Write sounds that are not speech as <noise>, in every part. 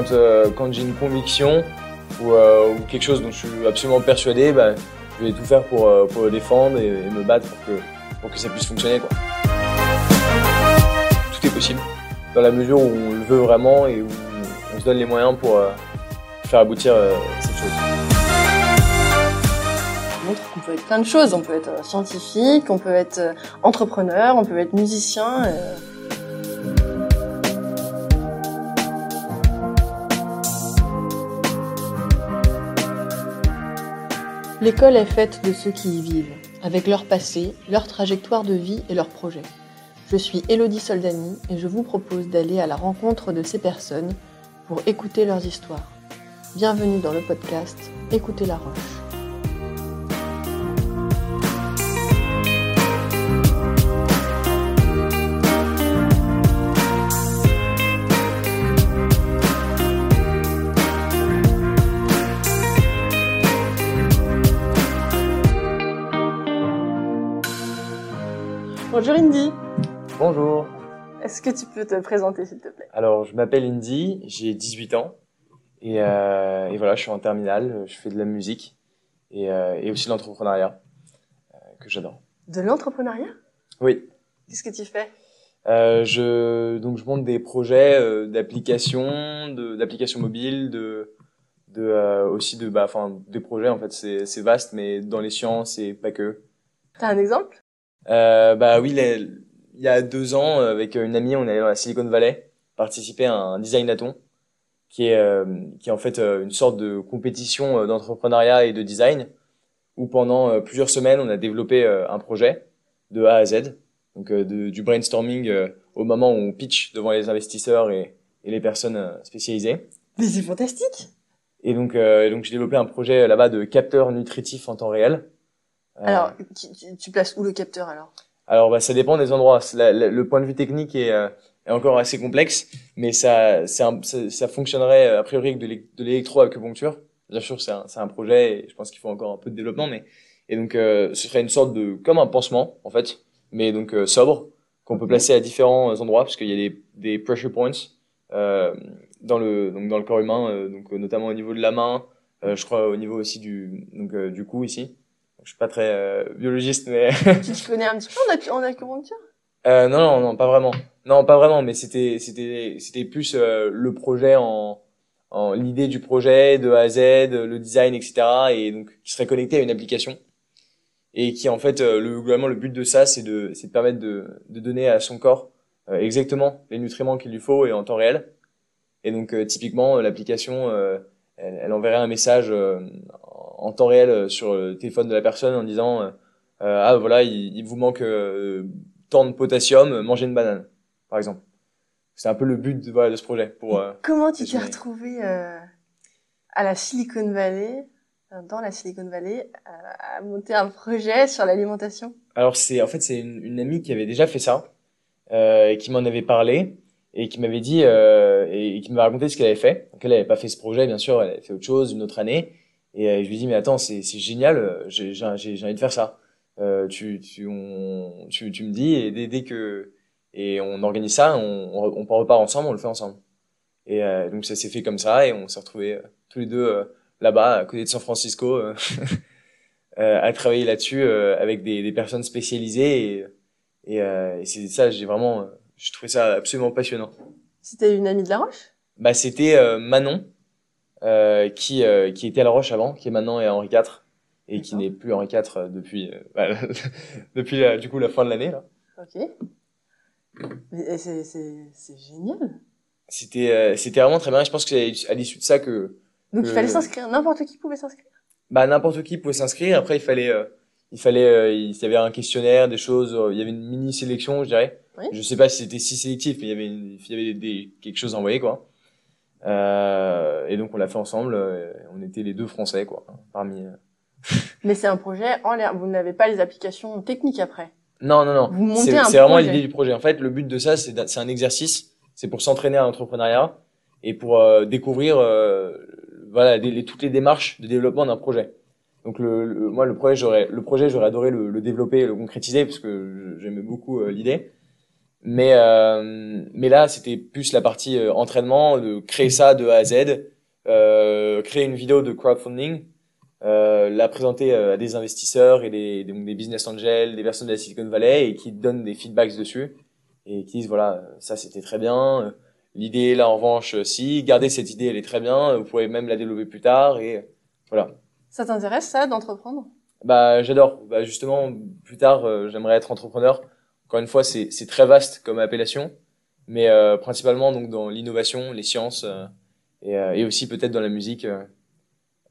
quand, euh, quand j'ai une conviction ou, euh, ou, quelque chose dont je suis absolument persuadé, bah, je vais tout faire pour, euh, le défendre et, me battre pour que, ça puisse fonctionner. Tout est possible dans la mesure où on le veut vraiment et où on se donne les moyens pour faire aboutir cette chose. Qu'on peut être plein de choses. On peut être scientifique, on peut être entrepreneur, on peut être musicien. L'école est faite de ceux qui y vivent, avec leur passé, leur trajectoire de vie et leurs projets. Je suis Elodie Soldani et je vous propose d'aller à la rencontre de ces personnes pour écouter leurs histoires. Bienvenue dans le podcast Écoutez la Roche. Bonjour Indy. Bonjour. Est-ce que tu peux te présenter s'il te plaît? Alors, je m'appelle Indy, j'ai 18 ans et, euh, et, voilà, je suis en terminale, je fais de la musique et, euh, et aussi de l'entrepreneuriat euh, que j'adore. De l'entrepreneuriat? Oui. Qu'est-ce que tu fais? Je donc je monte des projets d'applications, d'applications mobiles, de de euh, aussi de bah enfin des projets en fait c'est vaste mais dans les sciences et pas que. T'as un exemple? Euh, Bah oui, les, il y a deux ans avec une amie on est allé dans la Silicon Valley participer à un designathon qui est euh, qui est en fait une sorte de compétition d'entrepreneuriat et de design où pendant plusieurs semaines on a développé un projet de A à Z donc euh, de, du brainstorming euh, au moment où on pitch devant les investisseurs et, et les personnes euh, spécialisées. Mais c'est fantastique Et donc, donc j'ai développé un projet là-bas de capteur nutritif en temps réel. Alors, tu, tu, places où le capteur alors? Alors, bah, ça dépend des endroits. La, la, le point de vue technique est, est encore assez complexe, mais ça, un, ça, ça, fonctionnerait a priori avec de l'électroacupuncture. Bien sûr, c'est un, un projet et je pense qu'il faut encore un peu de développement, mais et donc ce serait une sorte de comme un pansement en fait mais donc euh, sobre, qu'on peut placer à différents endroits, parce qu'il y a des, des pressure points euh, dans le donc dans le corps humain, euh, donc notamment au niveau de la main, je crois au niveau aussi du donc du cou ici. Je suis pas très biologiste, mais tu <laughs> te connais un petit peu en, acupuncture euh, non, non, non, pas vraiment. Non, pas vraiment, mais c'était, c'était, c'était plus le projet en, en l'idée du projet de A à Z, le design, etc. Et donc, qui serait connecté à une application et qui en fait euh, le globalement le but de ça c'est de c'est de permettre de de donner à son corps euh, exactement les nutriments qu'il lui faut et en temps réel et donc euh, typiquement l'application elle, elle, enverrait un message en temps réel sur le téléphone de la personne en disant ah voilà il, il vous manque tant de potassium mangez une banane par exemple c'est un peu le but de, voilà, de ce projet pour comment tu t'es retrouvé à la Silicon Valley dans la Silicon Valley à monter un projet sur l'alimentation? Alors c'est en fait c'est une, une, amie qui avait déjà fait ça euh, et qui m'en avait parlé et qui m'avait dit euh, et, qui m'avait raconté ce qu'elle avait fait. Donc elle n'avait pas fait ce projet bien sûr, elle avait fait autre chose une autre année et euh, je lui dis mais attends c'est génial, j'ai j'ai envie de faire ça. Euh, tu tu on, tu tu me dis et dès, dès que et on organise ça, on, on, on repart ensemble, on le fait ensemble. Et euh, donc ça s'est fait comme ça et on s'est retrouvés tous les deux là-bas, à côté de San Francisco, euh, <laughs> euh, à travailler là-dessus euh, avec des, des, personnes spécialisées. Et, et, et c'est ça, j'ai vraiment, je trouvais ça absolument passionnant. C'était une amie de La Roche? Bah, c'était Manon, qui, qui était à La Roche avant, qui est maintenant à Henri IV et qui n'est plus Henri IV depuis, bah, <laughs> depuis du coup la fin de l'année là. Ok. Mais c'est c'est génial. C'était c'était vraiment très bien. Je pense que c'est à l'issue de ça que donc il fallait s'inscrire, n'importe qui pouvait s'inscrire. Bah n'importe qui pouvait s'inscrire. Après il fallait, euh, il fallait, euh, il y avait un questionnaire, des choses. Euh, il y avait une mini sélection, je dirais. Oui. Je sais pas si c'était si sélectif, mais il y avait, il y avait des, quelque chose à envoyer quoi. et donc on l'a fait ensemble. on était les deux Français quoi, parmi. <laughs> mais c'est un projet en l'air. Vous n'avez pas les applications techniques après? Non non non. C'est vraiment l'idée du projet. En fait, le but de ça, c'est un exercice. C'est pour s'entraîner à l'entrepreneuriat et pour découvrir voilà les, toutes les démarches de développement d'un projet. Donc le, moi le projet j'aurais le projet j'aurais adoré le, le, développer, le concrétiser parce que j'aimais beaucoup euh, l'idée. Mais euh, mais là, c'était plus la partie euh, entraînement, de créer ça de A à Z, euh, créer une vidéo de crowdfunding, euh, la présenter à des investisseurs et des, des, des business angels, des personnes de la Silicon Valley et qui donnent des feedbacks dessus et qui disent voilà ça c'était très bien. L'idée là en revanche si gardez cette idée elle est très bien, vous pouvez même la développer plus tard et voilà. Ça t'intéresse ça d'entreprendre? Bah j'adore. Bah justement plus tard j'aimerais être entrepreneur encore une fois, c'est très vaste comme appellation, mais euh, principalement donc dans l'innovation, les sciences euh, et, euh, et, aussi peut-être dans la musique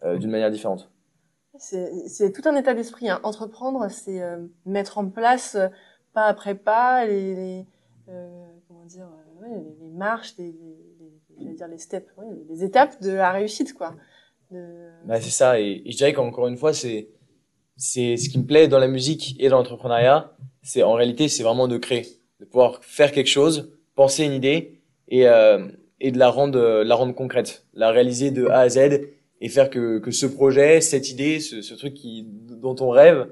d'une manière différente. C'est tout un état d'esprit. Hein. Entreprendre, c'est mettre en place pas après pas les, les comment dire ouais, les, marches, les, les, dire les steps, ouais, les étapes de la réussite quoi. De... Bah, c'est ça et, et je dirais qu'encore une fois c'est c'est ce qui me plaît dans la musique et dans l'entrepreneuriat, c'est en réalité c'est vraiment de créer, de pouvoir faire quelque chose, penser une idée et euh, et de la rendre la rendre concrète, la réaliser de A à Z et faire que que ce projet, cette idée, ce, ce truc qui dont on rêve,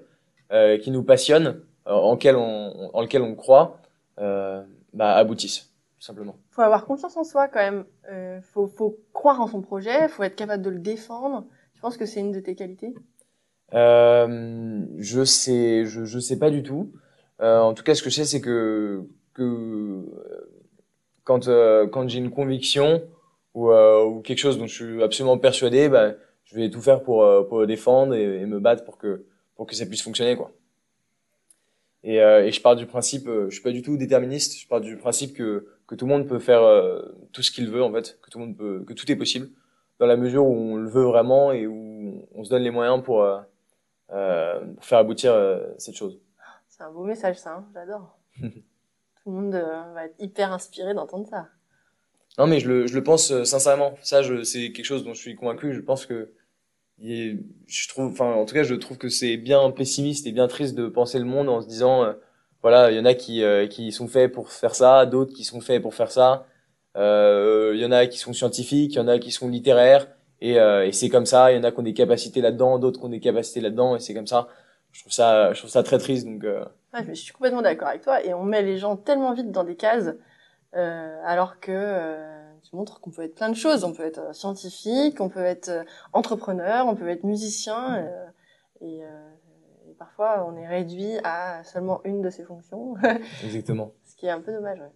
euh, qui nous passionne, euh, en lequel on en lequel on croit, euh, bah aboutisse tout simplement. Faut avoir confiance en soi quand même. Euh, faut faut croire en son projet, faut être capable de le défendre. Je pense que c'est une de tes qualités? Euh, je sais, je, je sais pas du tout. Euh, en tout cas, ce que je sais, c'est que que euh, quand euh, quand j'ai une conviction ou, euh, ou quelque chose dont je suis absolument persuadé, bah, je vais tout faire pour pour le défendre et, me battre pour que pour que ça puisse fonctionner, quoi. Et, et je pars du principe, je suis pas du tout déterministe. Je pars du principe que que tout le monde peut faire tout ce qu'il veut, en fait, que tout le monde peut, que tout est possible dans la mesure où on le veut vraiment et où on se donne les moyens pour euh, pour faire aboutir euh, cette chose. C'est un beau message, ça. Hein J'adore. <laughs> Tout le monde euh, va être hyper inspiré d'entendre ça. Non, mais je le, je le pense sincèrement. Ça, c'est quelque chose dont je suis convaincu. Je pense que je trouve, enfin, en tout cas, je trouve que c'est bien pessimiste et bien triste de penser le monde en se disant, voilà, il y en a qui, qui sont faits pour faire ça, d'autres qui sont faits pour faire ça. Il y en a qui sont scientifiques, il y en a qui sont littéraires, et, euh, et c'est comme ça. Il y en a qui ont des capacités là-dedans, d'autres qui ont des capacités là-dedans, et c'est comme ça. Je trouve ça, je trouve ça très triste. Donc, euh... je suis complètement d'accord avec toi. Et on met les gens tellement vite dans des cases, euh, alors que euh, tu montres qu'on peut être plein de choses. On peut être euh, scientifique, on peut être euh, entrepreneur, on peut être musicien. et, et parfois, on est réduit à seulement une de ces fonctions. <laughs> Exactement. Ce qui est un peu dommage. Ouais.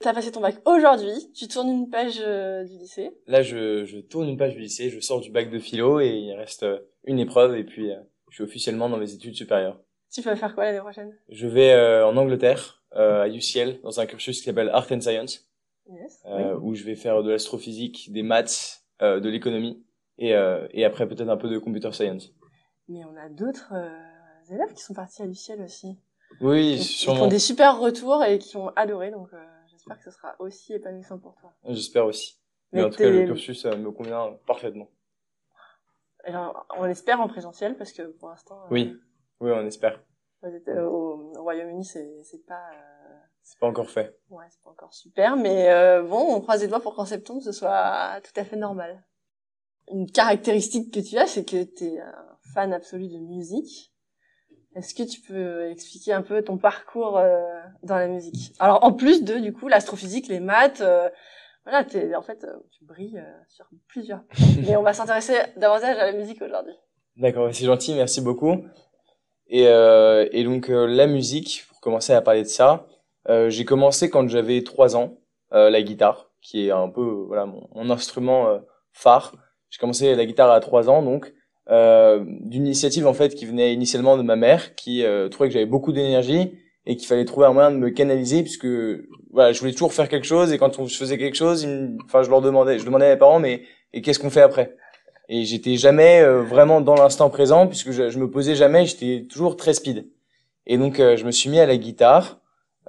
T'as passé ton bac aujourd'hui, tu tournes une page euh, du lycée. Là, je, je, tourne une page du lycée, je sors du bac de philo et il reste euh, une épreuve et puis euh, je suis officiellement dans mes études supérieures. Tu vas faire quoi l'année prochaine? Je vais en Angleterre, à UCL, dans un cursus qui s'appelle Art and Science, yes, oui. où je vais faire de l'astrophysique, des maths, de l'économie et, et après peut-être un peu de computer science. Mais on a d'autres élèves qui sont partis à UCL aussi. Oui, ils, sûrement. Ils font des super retours et qui ont adoré donc j'espère que ce sera aussi épanouissant pour toi. J'espère aussi. Mais, Mais en tout cas, le cursus me convient parfaitement. Alors, on espère en présentiel parce que pour l'instant. Oui, euh, oui, on espère. Au, au Royaume-Uni, c'est c'est pas. Euh... C'est pas encore fait. Ouais, c'est pas encore super, mais euh, bon, on croise les doigts pour qu'en septembre ce soit tout à fait normal. Une caractéristique que tu as, c'est que tu es un fan absolu de musique. Est-ce que tu peux expliquer un peu ton parcours euh, dans la musique? Alors en plus de du coup l'astrophysique, les maths, euh, voilà, es, en fait euh, tu brilles euh, sur plusieurs. <laughs> Mais on va s'intéresser davantage à la musique aujourd'hui. D'accord, c'est gentil, merci beaucoup. Et, euh, et donc la musique, pour commencer à parler de ça, j'ai commencé quand j'avais trois ans, la guitare, qui est un peu voilà mon, mon instrument phare. J'ai commencé la guitare à trois ans, donc d'une initiative en fait qui venait initialement de ma mère, qui trouvait que j'avais beaucoup d'énergie et qu'il fallait trouver un moyen de me canaliser puisque voilà, je voulais toujours faire quelque chose et quand je faisais quelque chose, enfin je leur demandais, je demandais à mes parents mais et qu'est-ce qu'on fait après? Et j'étais jamais euh, vraiment dans l'instant présent puisque je, je me posais jamais, j'étais toujours très speed. Et donc euh, je me suis mis à la guitare.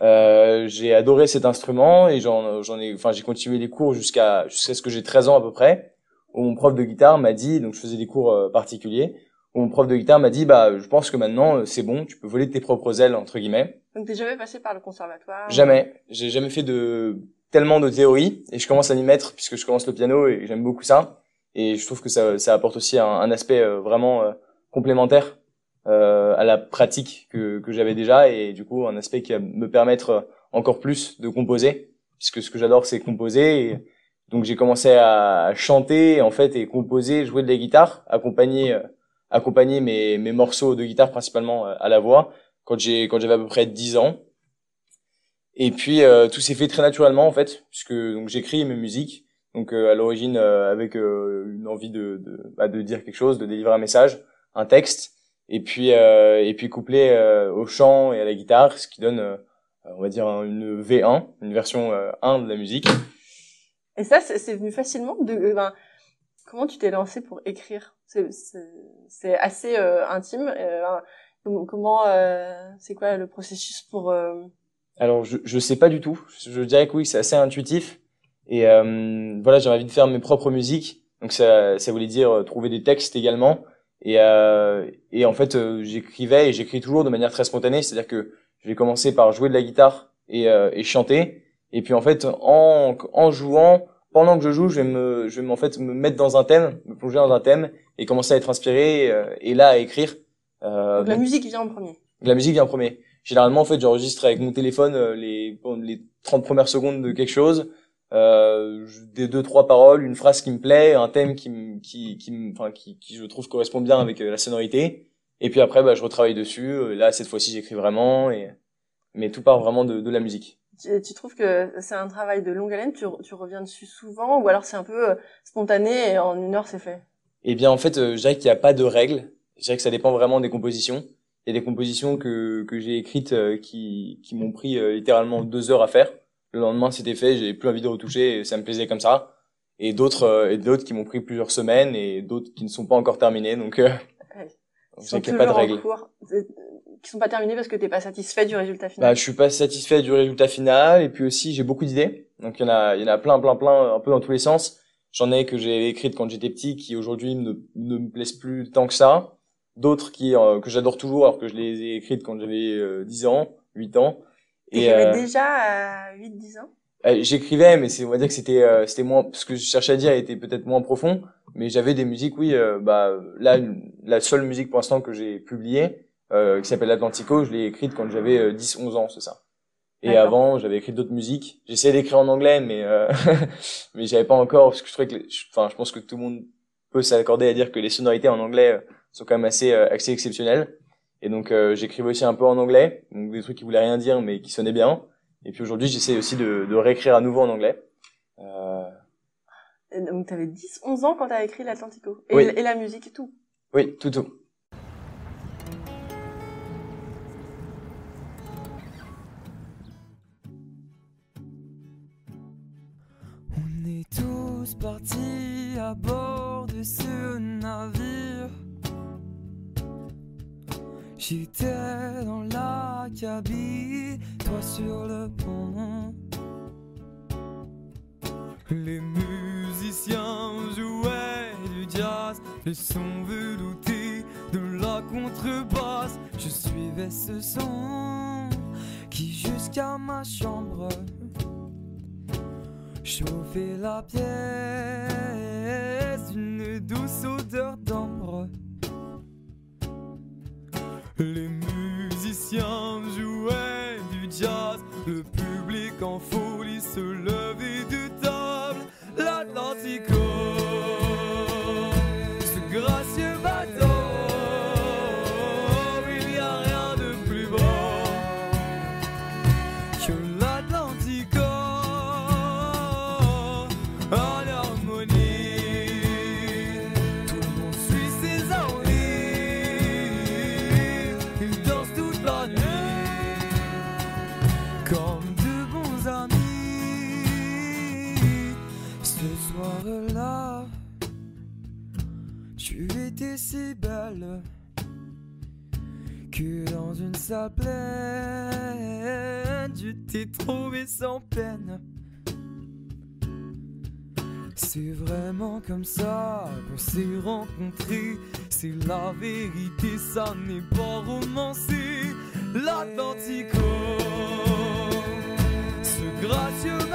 Euh, j'ai adoré cet instrument et j'en j'en ai enfin j'ai continué les cours jusqu'à jusqu'à ce que j'ai 13 ans à peu près où mon prof de guitare m'a dit, donc je faisais des cours euh, particuliers, où mon prof de guitare m'a dit, bah, je pense que maintenant euh, c'est bon, tu peux voler de tes propres ailes entre guillemets. Donc t'es jamais passé par le conservatoire Jamais. J'ai jamais fait de tellement de théorie et je commence à m'y mettre puisque je commence le piano et j'aime beaucoup ça. Et je trouve que ça, ça apporte aussi un, un aspect euh, vraiment complémentaire euh, à la pratique que, que j'avais déjà et du coup un aspect qui va me permettre encore plus de composer, puisque ce que j'adore c'est composer. Et donc j'ai commencé à chanter en fait et composer, jouer de la guitare, accompagner euh, accompagner mes, mes morceaux de guitare principalement euh, à la voix quand j'ai quand j'avais à peu près 10 ans. Et puis euh, tout s'est fait très naturellement en fait, puisque donc j'écris mes musiques. Donc à l'origine avec une envie de de, bah, de dire quelque chose, de délivrer un message, un texte, et puis et puis couplé au chant et à la guitare, ce qui donne on va dire une V1, une version 1 de la musique. Et ça, c'est venu facilement de. Euh, ben, comment tu t'es lancé pour écrire? C'est assez euh, intime. Euh, comment C'est quoi le processus pour Alors, je je sais pas du tout. Je dirais que oui, c'est assez intuitif. Et voilà, j'ai envie de faire mes propres musiques. Donc ça, ça voulait dire trouver des textes également. Et, et en fait, j'écrivais et j'écris toujours de manière très spontanée. C'est-à-dire que je vais commencer par jouer de la guitare et, et chanter. Et puis en fait, en, en jouant, pendant que je joue, je vais me, je vais en fait me mettre dans un thème, me plonger dans un thème et commencer à être inspiré euh, et là à écrire. Euh, donc la musique vient en premier. La musique vient en premier. Généralement, en fait, j'enregistre avec mon téléphone euh, les les 30 premières secondes de quelque chose, euh, des deux trois paroles, une phrase qui me plaît, un thème qui qui qui enfin qui, qui je trouve correspond bien avec euh, la sonorité. Et puis après, bah, je retravaille dessus. Là, cette fois-ci, j'écris vraiment et mais tout part vraiment de, de la musique. Tu, trouves que c'est un travail de longue haleine tu, tu reviens dessus souvent ou alors c'est un peu euh, spontané et en une heure c'est fait? Eh bien en fait, euh, je dirais qu'il n'y a pas de règle. Je dirais que ça dépend vraiment des compositions. Il y a des compositions que, que j'ai écrites euh, qui, qui m'ont pris littéralement deux heures à faire. Le lendemain c'était fait, j'ai plus envie de retoucher, et ça me plaisait comme ça. Et d'autres et d'autres qui m'ont pris plusieurs semaines et d'autres qui ne sont pas encore terminées. Donc, qu'il n'y a pas de règle qui sont pas terminés parce que t'es pas satisfait du résultat final. Bah, je suis pas satisfait du résultat final et puis aussi j'ai beaucoup d'idées. Donc il y en a, il y en a plein, plein, plein, un peu dans tous les sens. J'en ai que j'ai écrites quand j'étais petit qui aujourd'hui ne, ne me plaisent plus tant que ça. D'autres qui euh, que j'adore toujours alors que je les ai écrites quand j'avais 10 euh, ans, 8 ans. Et j'avais euh, déjà à 8 10 ans? J'écrivais mais c'est on va dire que c'était c'était moins ce que je cherchais à dire était peut-être moins profond, mais j'avais des musiques oui bah là la seule musique pour l'instant que j'ai publiée euh, qui s'appelle Atlantico. Je l'ai écrite quand j'avais 10-11 euh, ans, c'est ça. Et avant, j'avais écrit d'autres musiques. J'essayais d'écrire en anglais, mais euh, <laughs> mais j'avais pas encore parce que je trouvais que, enfin, je pense que tout le monde peut s'accorder à dire que les sonorités en anglais euh, sont quand même assez assez exceptionnelles. Et donc j'écrivais aussi un peu en anglais, donc des trucs qui voulaient rien dire mais qui sonnaient bien. Et puis aujourd'hui, j'essaie aussi de, de réécrire à nouveau en anglais. Euh... donc tu avais 10-11 ans quand tu as écrit l'Atlantico et, et la musique et tout. Oui, tout tout. parti à bord de ce navire. J'étais dans la cabine, toi sur le pont. Les musiciens jouaient du jazz, le son velouté de la contrebasse. Je suivais ce son qui jusqu'à ma chambre Chauffer la pièce, une douce odeur d'ambre. Les musiciens jouaient du jazz, le public en folie tu t'es trouvé sans peine. C'est vraiment comme ça qu'on s'est rencontrés. C'est la vérité, ça n'est pas romancé. L'Atlantico, ce gracieux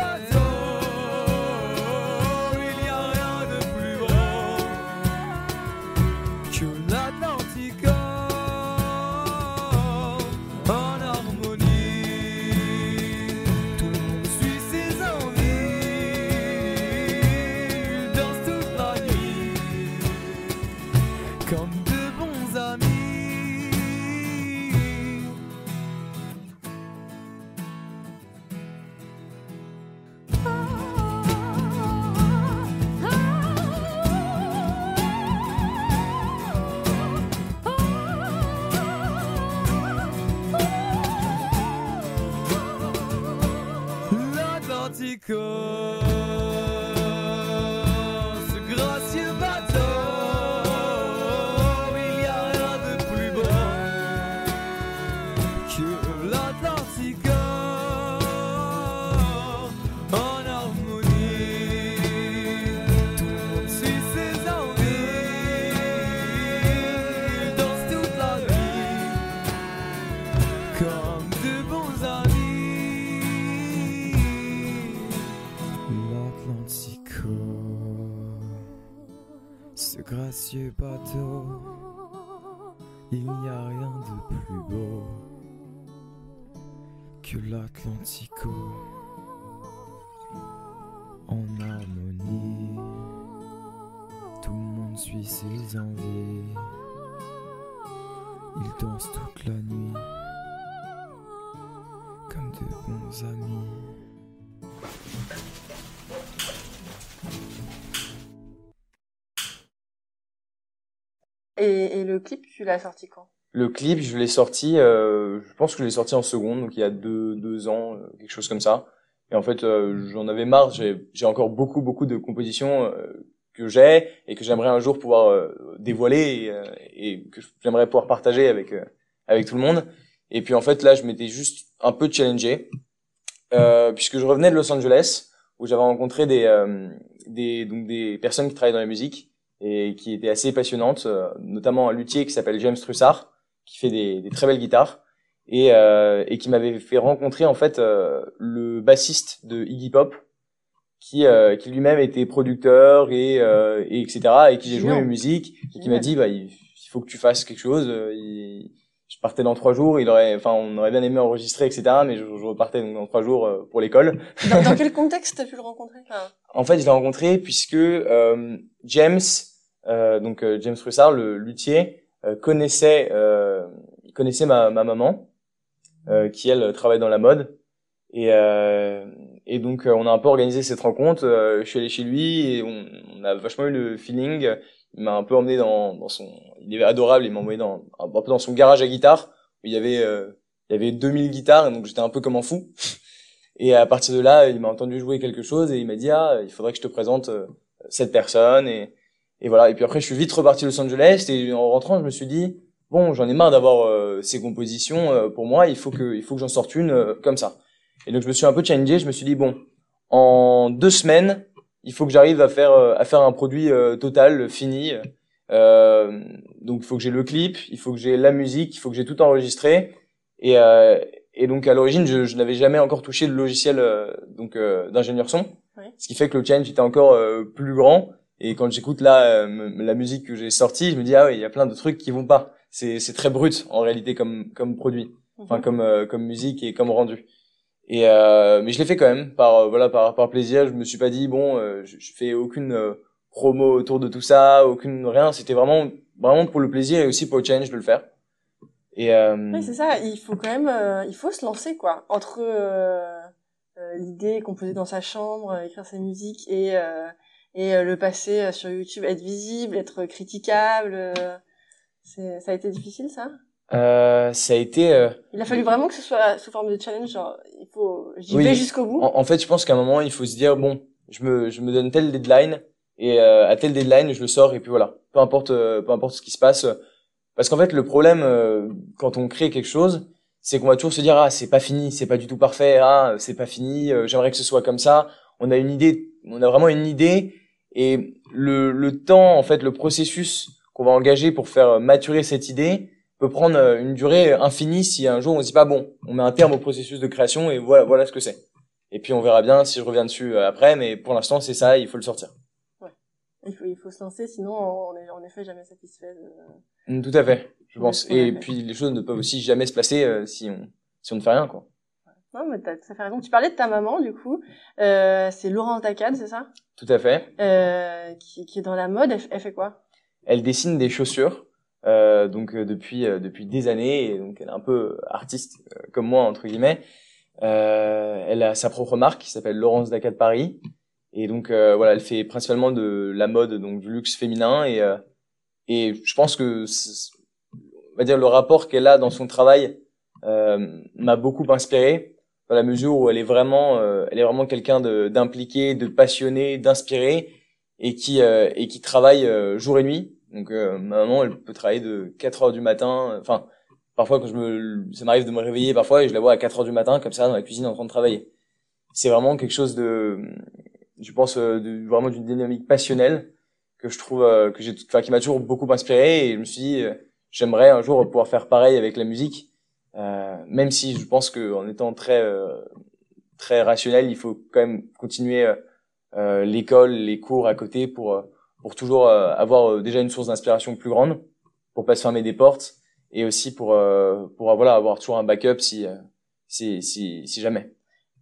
ce gracieux bateau, il n'y a rien de plus beau que l'Atlantico en harmonie. Tout le monde suit ses envies, il danse toute la nuit comme de bons amis. Clip, tu l'as sorti quand? Le clip, je l'ai sorti, euh, je pense que je l'ai sorti en seconde, donc il y a deux, deux ans, euh, quelque chose comme ça. Et en fait, euh, j'en avais marre, j'ai encore beaucoup, beaucoup de compositions que j'ai et que j'aimerais un jour pouvoir dévoiler et, que j'aimerais pouvoir partager avec, avec tout le monde. Et puis en fait, là, je m'étais juste un peu challengé, puisque je revenais de Los Angeles, où j'avais rencontré des, donc des personnes qui travaillent dans la musique et qui étaient assez passionnantes, euh, notamment un luthier qui s'appelle James Trussard, qui fait des, des très belles guitares et, euh, et qui m'avait fait rencontrer en fait euh, le bassiste de Iggy Pop, qui, euh, qui lui-même était producteur et, euh, et etc. et qui j'ai joué mes musiques et qui m'a dit bah il, il faut que tu fasses quelque chose. euh, il- je partais dans trois jours, il aurait, enfin on aurait bien aimé enregistrer etc. Mais je, je repartais donc dans trois jours pour l'école. dans, dans quel contexte t'as pu le rencontrer? Enfin, En fait, je l'ai rencontré puisque euh, James, donc euh, James Russard, le luthier, euh, connaissait euh, connaissait ma, ma maman, euh, qui elle travaille dans la mode, et euh, et donc euh, on a un peu organisé cette rencontre. Euh, je suis allé chez lui et on, on a vachement eu le feeling. Il m'a un peu emmené dans, dans son, il est adorable. Il m'a envoyé dans un peu dans son garage à guitare où il y avait euh, il y avait 2000 guitares, donc j'étais un peu comme un fou. <laughs> Et à partir de là, il m'a entendu jouer quelque chose et il m'a dit ah il faudrait que je te présente euh, cette personne et et voilà. Et puis après je suis vite reparti à Los Angeles et en rentrant je me suis dit bon j'en ai marre d'avoir euh, ces compositions euh, pour moi il faut que il faut que j'en sorte une euh, comme ça. Et donc je me suis un peu challengé. Je me suis dit bon en deux semaines il faut que j'arrive à faire euh, à faire un produit euh, total fini. Euh, donc il faut que j'ai le clip, il faut que j'ai la musique, il faut que j'ai tout enregistré et euh, et donc à l'origine, je, je n'avais jamais encore touché le logiciel euh, donc euh, d'ingénieur son, Ouais. ce qui fait que le challenge était encore euh, plus grand. Et quand j'écoute là euh, la musique que j'ai sortie, je me dis ah oui, il y a plein de trucs qui vont pas. C'est c'est très brut en réalité comme comme produit, enfin Mhm. comme euh, comme musique et comme rendu. Et euh, mais je l'ai fait quand même par euh, voilà par par plaisir. Je me suis pas dit bon, euh, je, je fais aucune euh, promo autour de tout ça, aucune rien. C'était vraiment vraiment pour le plaisir et aussi pour le challenge de le faire. Et euh, Oui, c'est ça. Il faut quand même, euh, il faut se lancer quoi. Entre l'idée composer dans sa chambre, écrire sa musique et euh, et euh, le passer euh, sur YouTube, être visible, être critiquable. euh, c'est, ça a été difficile ça? euh, ça a été euh, Il a fallu vraiment que ce soit sous forme de challenge. Genre, il faut, j'y Oui. vais jusqu'au bout. En, en fait, je pense qu'à un moment, il faut se dire bon, je me, je me donne tel deadline et euh, à tel deadline, je le sors et puis voilà. Peu importe, euh, peu importe ce qui se passe. Parce qu'en fait, le problème euh, quand on crée quelque chose, c'est qu'on va toujours se dire ah c'est pas fini, c'est pas du tout parfait, ah c'est pas fini, euh, j'aimerais que ce soit comme ça. On a une idée, on a vraiment une idée et le, le temps, en fait, le processus qu'on va engager pour faire maturer cette idée peut prendre euh, une durée infinie si un jour on se dit pas bon, on met un terme au processus de création et voilà, voilà ce que c'est. Et puis on verra bien si je reviens dessus euh, après, mais pour l'instant c'est ça, il faut le sortir. Il faut, il faut se lancer, sinon on est en effet jamais satisfait. De... Mm, Tout à fait, je pense. Ouais, Et ouais. puis les choses ne peuvent aussi jamais se placer euh, si on si on ne fait rien quoi. Non, mais t'as à fait raison. Tu parlais de ta maman, du coup. Euh, c'est Laurent Tacade, c'est ça? Tout à fait. euh, qui, qui est dans la mode. Elle, elle fait quoi? Elle dessine des chaussures. Euh, donc depuis depuis des années et donc elle est un peu artiste comme moi entre guillemets elle a sa propre marque qui s'appelle Laurence Dacat de Paris et donc voilà elle fait principalement de la mode donc du luxe féminin et et je pense que on va dire le rapport qu'elle a dans son travail m'a beaucoup inspiré dans la mesure où elle est vraiment, euh, elle est vraiment quelqu'un d'impliqué, de, passionné, d'inspiré et qui euh, et qui travaille euh, jour et nuit. Donc maman, elle peut travailler de 4 heures du matin. Enfin, parfois quand je me, ça m'arrive de me réveiller parfois et je la vois à 4 heures du matin comme ça dans la cuisine en train de travailler. C'est vraiment quelque chose de, je pense, de, vraiment d'une dynamique passionnelle que je trouve que j'ai, enfin, qui m'a toujours beaucoup inspiré et je me suis dit, j'aimerais un jour pouvoir faire pareil avec la musique euh, même si je pense qu'en étant très euh, très rationnel, il faut quand même continuer euh, l'école, les cours à côté pour pour toujours avoir déjà une source d'inspiration plus grande, pour pas se fermer des portes et aussi pour pour voilà avoir toujours un backup si si si, si jamais.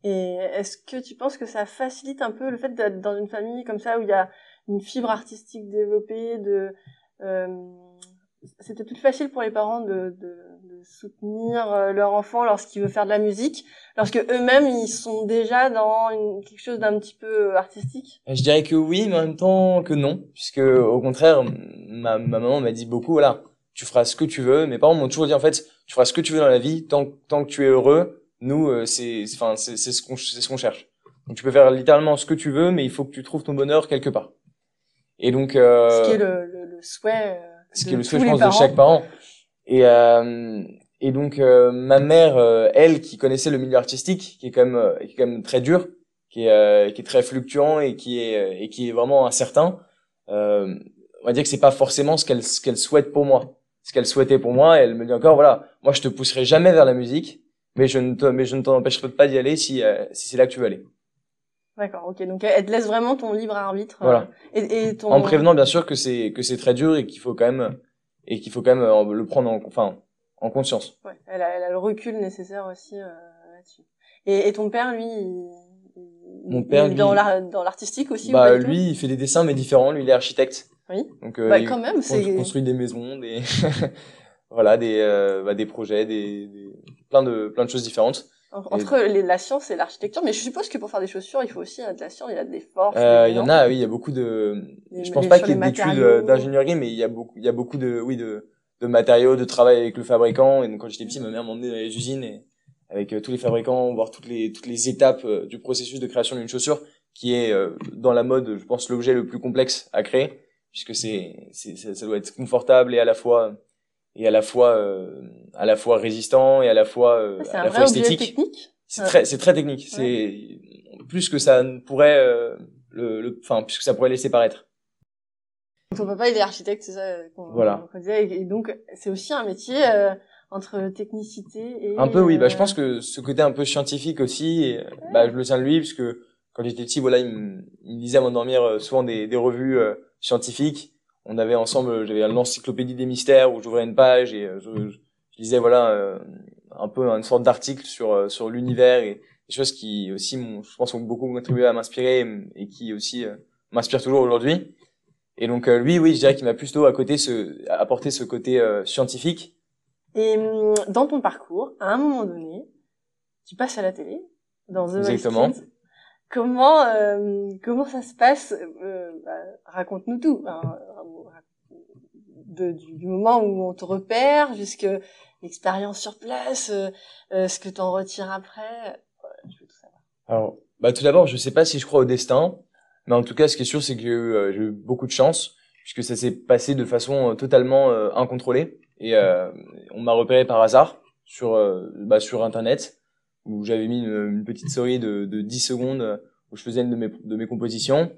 Et est-ce que tu penses que ça facilite un peu le fait d'être dans une famille comme ça où il y a une fibre artistique développée, de euh, c'était plus facile pour les parents de, de soutenir euh, leur enfant lorsqu'il veut faire de la musique, lorsque eux-mêmes ils sont déjà dans une, quelque chose d'un petit peu euh, artistique. Je dirais que oui, mais en même temps que non, puisque au contraire, ma, ma maman m'a dit beaucoup, voilà, tu feras ce que tu veux. Mes parents m'ont toujours dit en fait, tu feras ce que tu veux dans la vie, tant, tant que tu es heureux. Nous, euh, c'est, enfin, c'est, c'est ce qu'on, c'est ce qu'on cherche. Donc tu peux faire littéralement ce que tu veux, mais il faut que tu trouves ton bonheur quelque part. Et donc. Euh, ce qui est le, le, le souhait ce qui est le souhait, je pense, de chaque parent. Et, euh, et donc, euh, ma mère, euh, elle, qui connaissait le milieu artistique, qui est quand même, euh, qui est quand même très dur, qui est, qui est très fluctuant et qui est, et qui est vraiment incertain, on va dire que c'est pas forcément ce qu'elle, ce qu'elle souhaite pour moi. Ce qu'elle souhaitait pour moi, elle me dit encore, voilà, moi, je te pousserai jamais vers la musique, mais je ne te, mais je ne t'empêcherai pas d'y aller si, si c'est là que tu veux aller. D'accord, ok. Donc elle te laisse vraiment ton libre arbitre. Voilà. et, et ton... En prévenant bien sûr que c'est que c'est très dur et qu'il faut quand même et qu'il faut quand même euh, le prendre en enfin en conscience. Ouais. Elle a, elle a le recul nécessaire aussi euh, là-dessus. Et, et, ton père, lui, il, mon père, il est dans l'artistique aussi. Bah lui, il fait des dessins mais différents. Lui, il est architecte. Oui. Donc euh, bah, quand même, c'est construit des maisons, des <laughs> voilà, des euh, bah, des projets, des, des, plein de plein de choses différentes. Entre la science et l'architecture, mais je suppose que pour faire des chaussures, il faut aussi de la science, il y a des forces. Euh, il y en a, oui, il y a beaucoup de. je pense pas qu'il y ait d'études euh, d'ingénierie, mais il y a beaucoup, il y a beaucoup de, oui, de, de matériaux, de travail avec le fabricant. Et donc quand j'étais petit, ma mère m'emmenait dans les usines et avec euh, tous les fabricants, voir toutes les toutes les étapes euh, du processus de création d'une chaussure, qui est dans la mode, je pense, l'objet le plus complexe à créer, puisque c'est, c'est, ça doit être confortable et à la fois et à la fois euh, à la fois résistant et à la fois euh, à la fois esthétique. C'est très c'est très technique. C'est plus que ça ne pourrait euh, le enfin plus que ça pourrait laisser paraître. Ton papa il est architecte, c'est ça Voilà. et donc c'est aussi un métier entre technicité et un peu oui bah je pense que ce côté un peu scientifique aussi et, bah je le tiens de lui parce que quand j'étais petit voilà il me, il me lisait à m'endormir souvent des, des revues scientifiques on avait ensemble, j'avais l'encyclopédie des mystères où j'ouvrais une page et euh, je, je, lisais voilà euh, un peu une sorte d'article sur euh, sur l'univers et des choses qui aussi je pense ont beaucoup contribué à m'inspirer et qui aussi m'inspirent toujours aujourd'hui. Et donc lui, oui, je dirais qu'il m'a plutôt à côté ce apporté ce côté scientifique. Et hum, dans ton parcours, à un moment donné, tu passes à la télé dans The Exactement. Comment euh, comment ça se passe euh, bah, Raconte-nous tout. Hein, du, moment où on te repère jusqu'à l'expérience sur place, euh, euh ce que tu en retires après. veux tout. Alors, bah tout d'abord, je sais pas si je crois au destin, mais en tout cas, ce qui est sûr, c'est que euh, j'ai eu beaucoup de chance puisque ça s'est passé de façon totalement incontrôlée et on m'a repéré par hasard sur bah, sur internet où j'avais mis une, petite story de, de 10 secondes où je faisais une de mes, de mes compositions.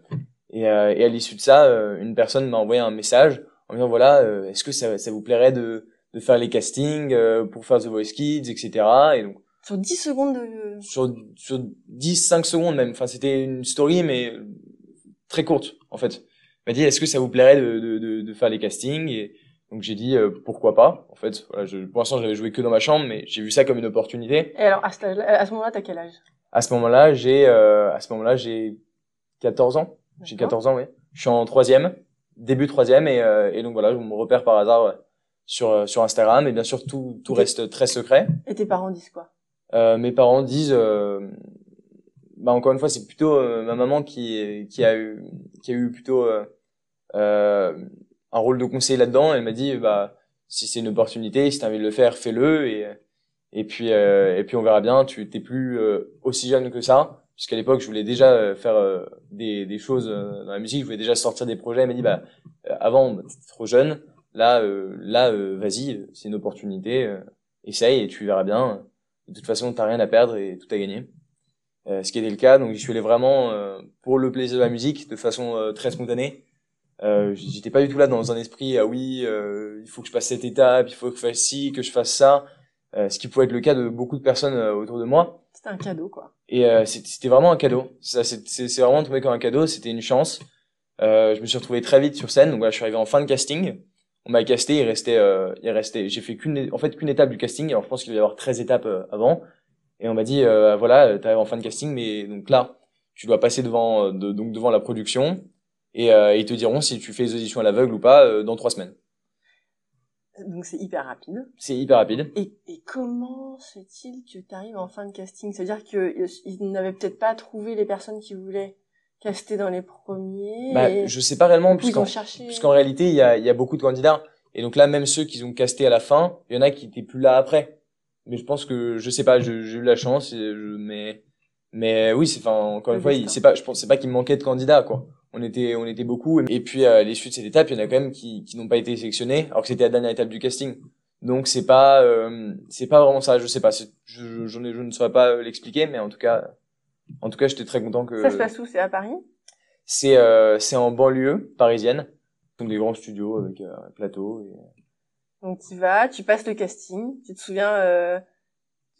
Et, euh, et à l'issue de ça, euh, une personne m'a envoyé un message en me disant voilà, euh, est-ce que ça, ça vous plairait de, de faire les castings pour faire The Voice Kids, etc. Et donc sur 10 secondes de... sur sur 10 5 secondes même. Enfin, c'était une story mais très courte en fait. Il m'a dit est-ce que ça vous plairait de, de, de, de faire les castings et donc j'ai dit euh, pourquoi pas. En fait, voilà, je, pour l'instant j'avais joué que dans ma chambre, mais j'ai vu ça comme une opportunité. Et alors à ce, à ce moment-là, t'as quel âge? À ce moment-là, j'ai euh, à ce moment-là j'ai 14 ans. J'ai 14 ans, oui. Je suis en troisième début troisième et, euh, et donc voilà, je me repère par hasard euh, sur euh, sur Instagram et bien sûr tout tout reste très secret. Et tes parents disent quoi? Euh, mes parents disent, euh, bah encore une fois, c'est plutôt euh, ma maman qui qui a eu qui a eu plutôt euh, euh, un rôle de conseiller là-dedans. Elle m'a dit, bah si c'est une opportunité, si t'as envie de le faire, fais-le et et puis euh, et puis on verra bien. Tu t'es plus euh, aussi jeune que ça, puisqu'à l'époque je voulais déjà euh, faire euh, des des choses euh, dans la musique, je voulais déjà sortir des projets. Elle m'a dit, bah euh, avant t'es trop jeune, là là vas-y, c'est une opportunité, essaye et tu verras bien de toute façon, t'as rien à perdre et tout à gagner. Ce qui était le cas, donc j'y suis allé vraiment pour le plaisir de la musique, de façon très spontanée. Euh, j'étais pas du tout là dans un esprit ah oui, euh, il faut que je passe cette étape, il faut que je fasse ci, que je fasse ça. Euh, ce qui pouvait être le cas de beaucoup de personnes euh, autour de moi. C'était un cadeau, quoi. Et euh, c'était vraiment un cadeau. Ça, c'est vraiment tombé comme un cadeau. C'était une chance. Euh, je me suis retrouvé très vite sur scène. Donc voilà, je suis arrivé en fin de casting. On m'a casté. Il restait, il restait. J'ai fait qu'une, en fait, qu'une étape du casting. Alors je pense qu'il va y avoir 13 étapes avant. Et on m'a dit, euh, voilà, t'arrives en fin de casting, mais donc là, tu dois passer devant, de- donc devant la production. Et euh, ils te diront si tu fais les auditions à l'aveugle ou pas euh, dans trois semaines. Donc c'est hyper rapide. C'est hyper rapide. Et, et comment se fait-il que tu arrives en fin de casting? C'est-à-dire qu'ils n'avaient peut-être pas trouvé les personnes qui voulaient caster dans les premiers. Bah, et je sais pas réellement, puisqu'en cherché. Puisqu'en réalité, il y a, il y a beaucoup de candidats. Et donc là, même ceux qu'ils ont castés à la fin, il y en a qui étaient plus là après. Mais je pense que, je sais pas, j'ai eu la chance, et je, mais, mais oui, c'est, enfin, encore Le une fois, il- c'est pas, je pense, c'est pas qu'il manquait de candidats, quoi. On était, on était beaucoup. Et puis, euh, les suites de cette étape, il y en a quand même qui, qui n'ont pas été sélectionnés, alors que c'était la dernière étape du casting. Donc c'est pas, euh, c'est pas vraiment ça. Je sais pas. Je, je, je ne saurais pas euh, l'expliquer, mais en tout cas, en tout cas, j'étais très content que. Ça se passe où? C'est à Paris? C'est euh, c'est en banlieue parisienne, donc des grands studios avec euh, un plateau. Et, Donc tu vas, tu passes le casting. Tu te souviens euh,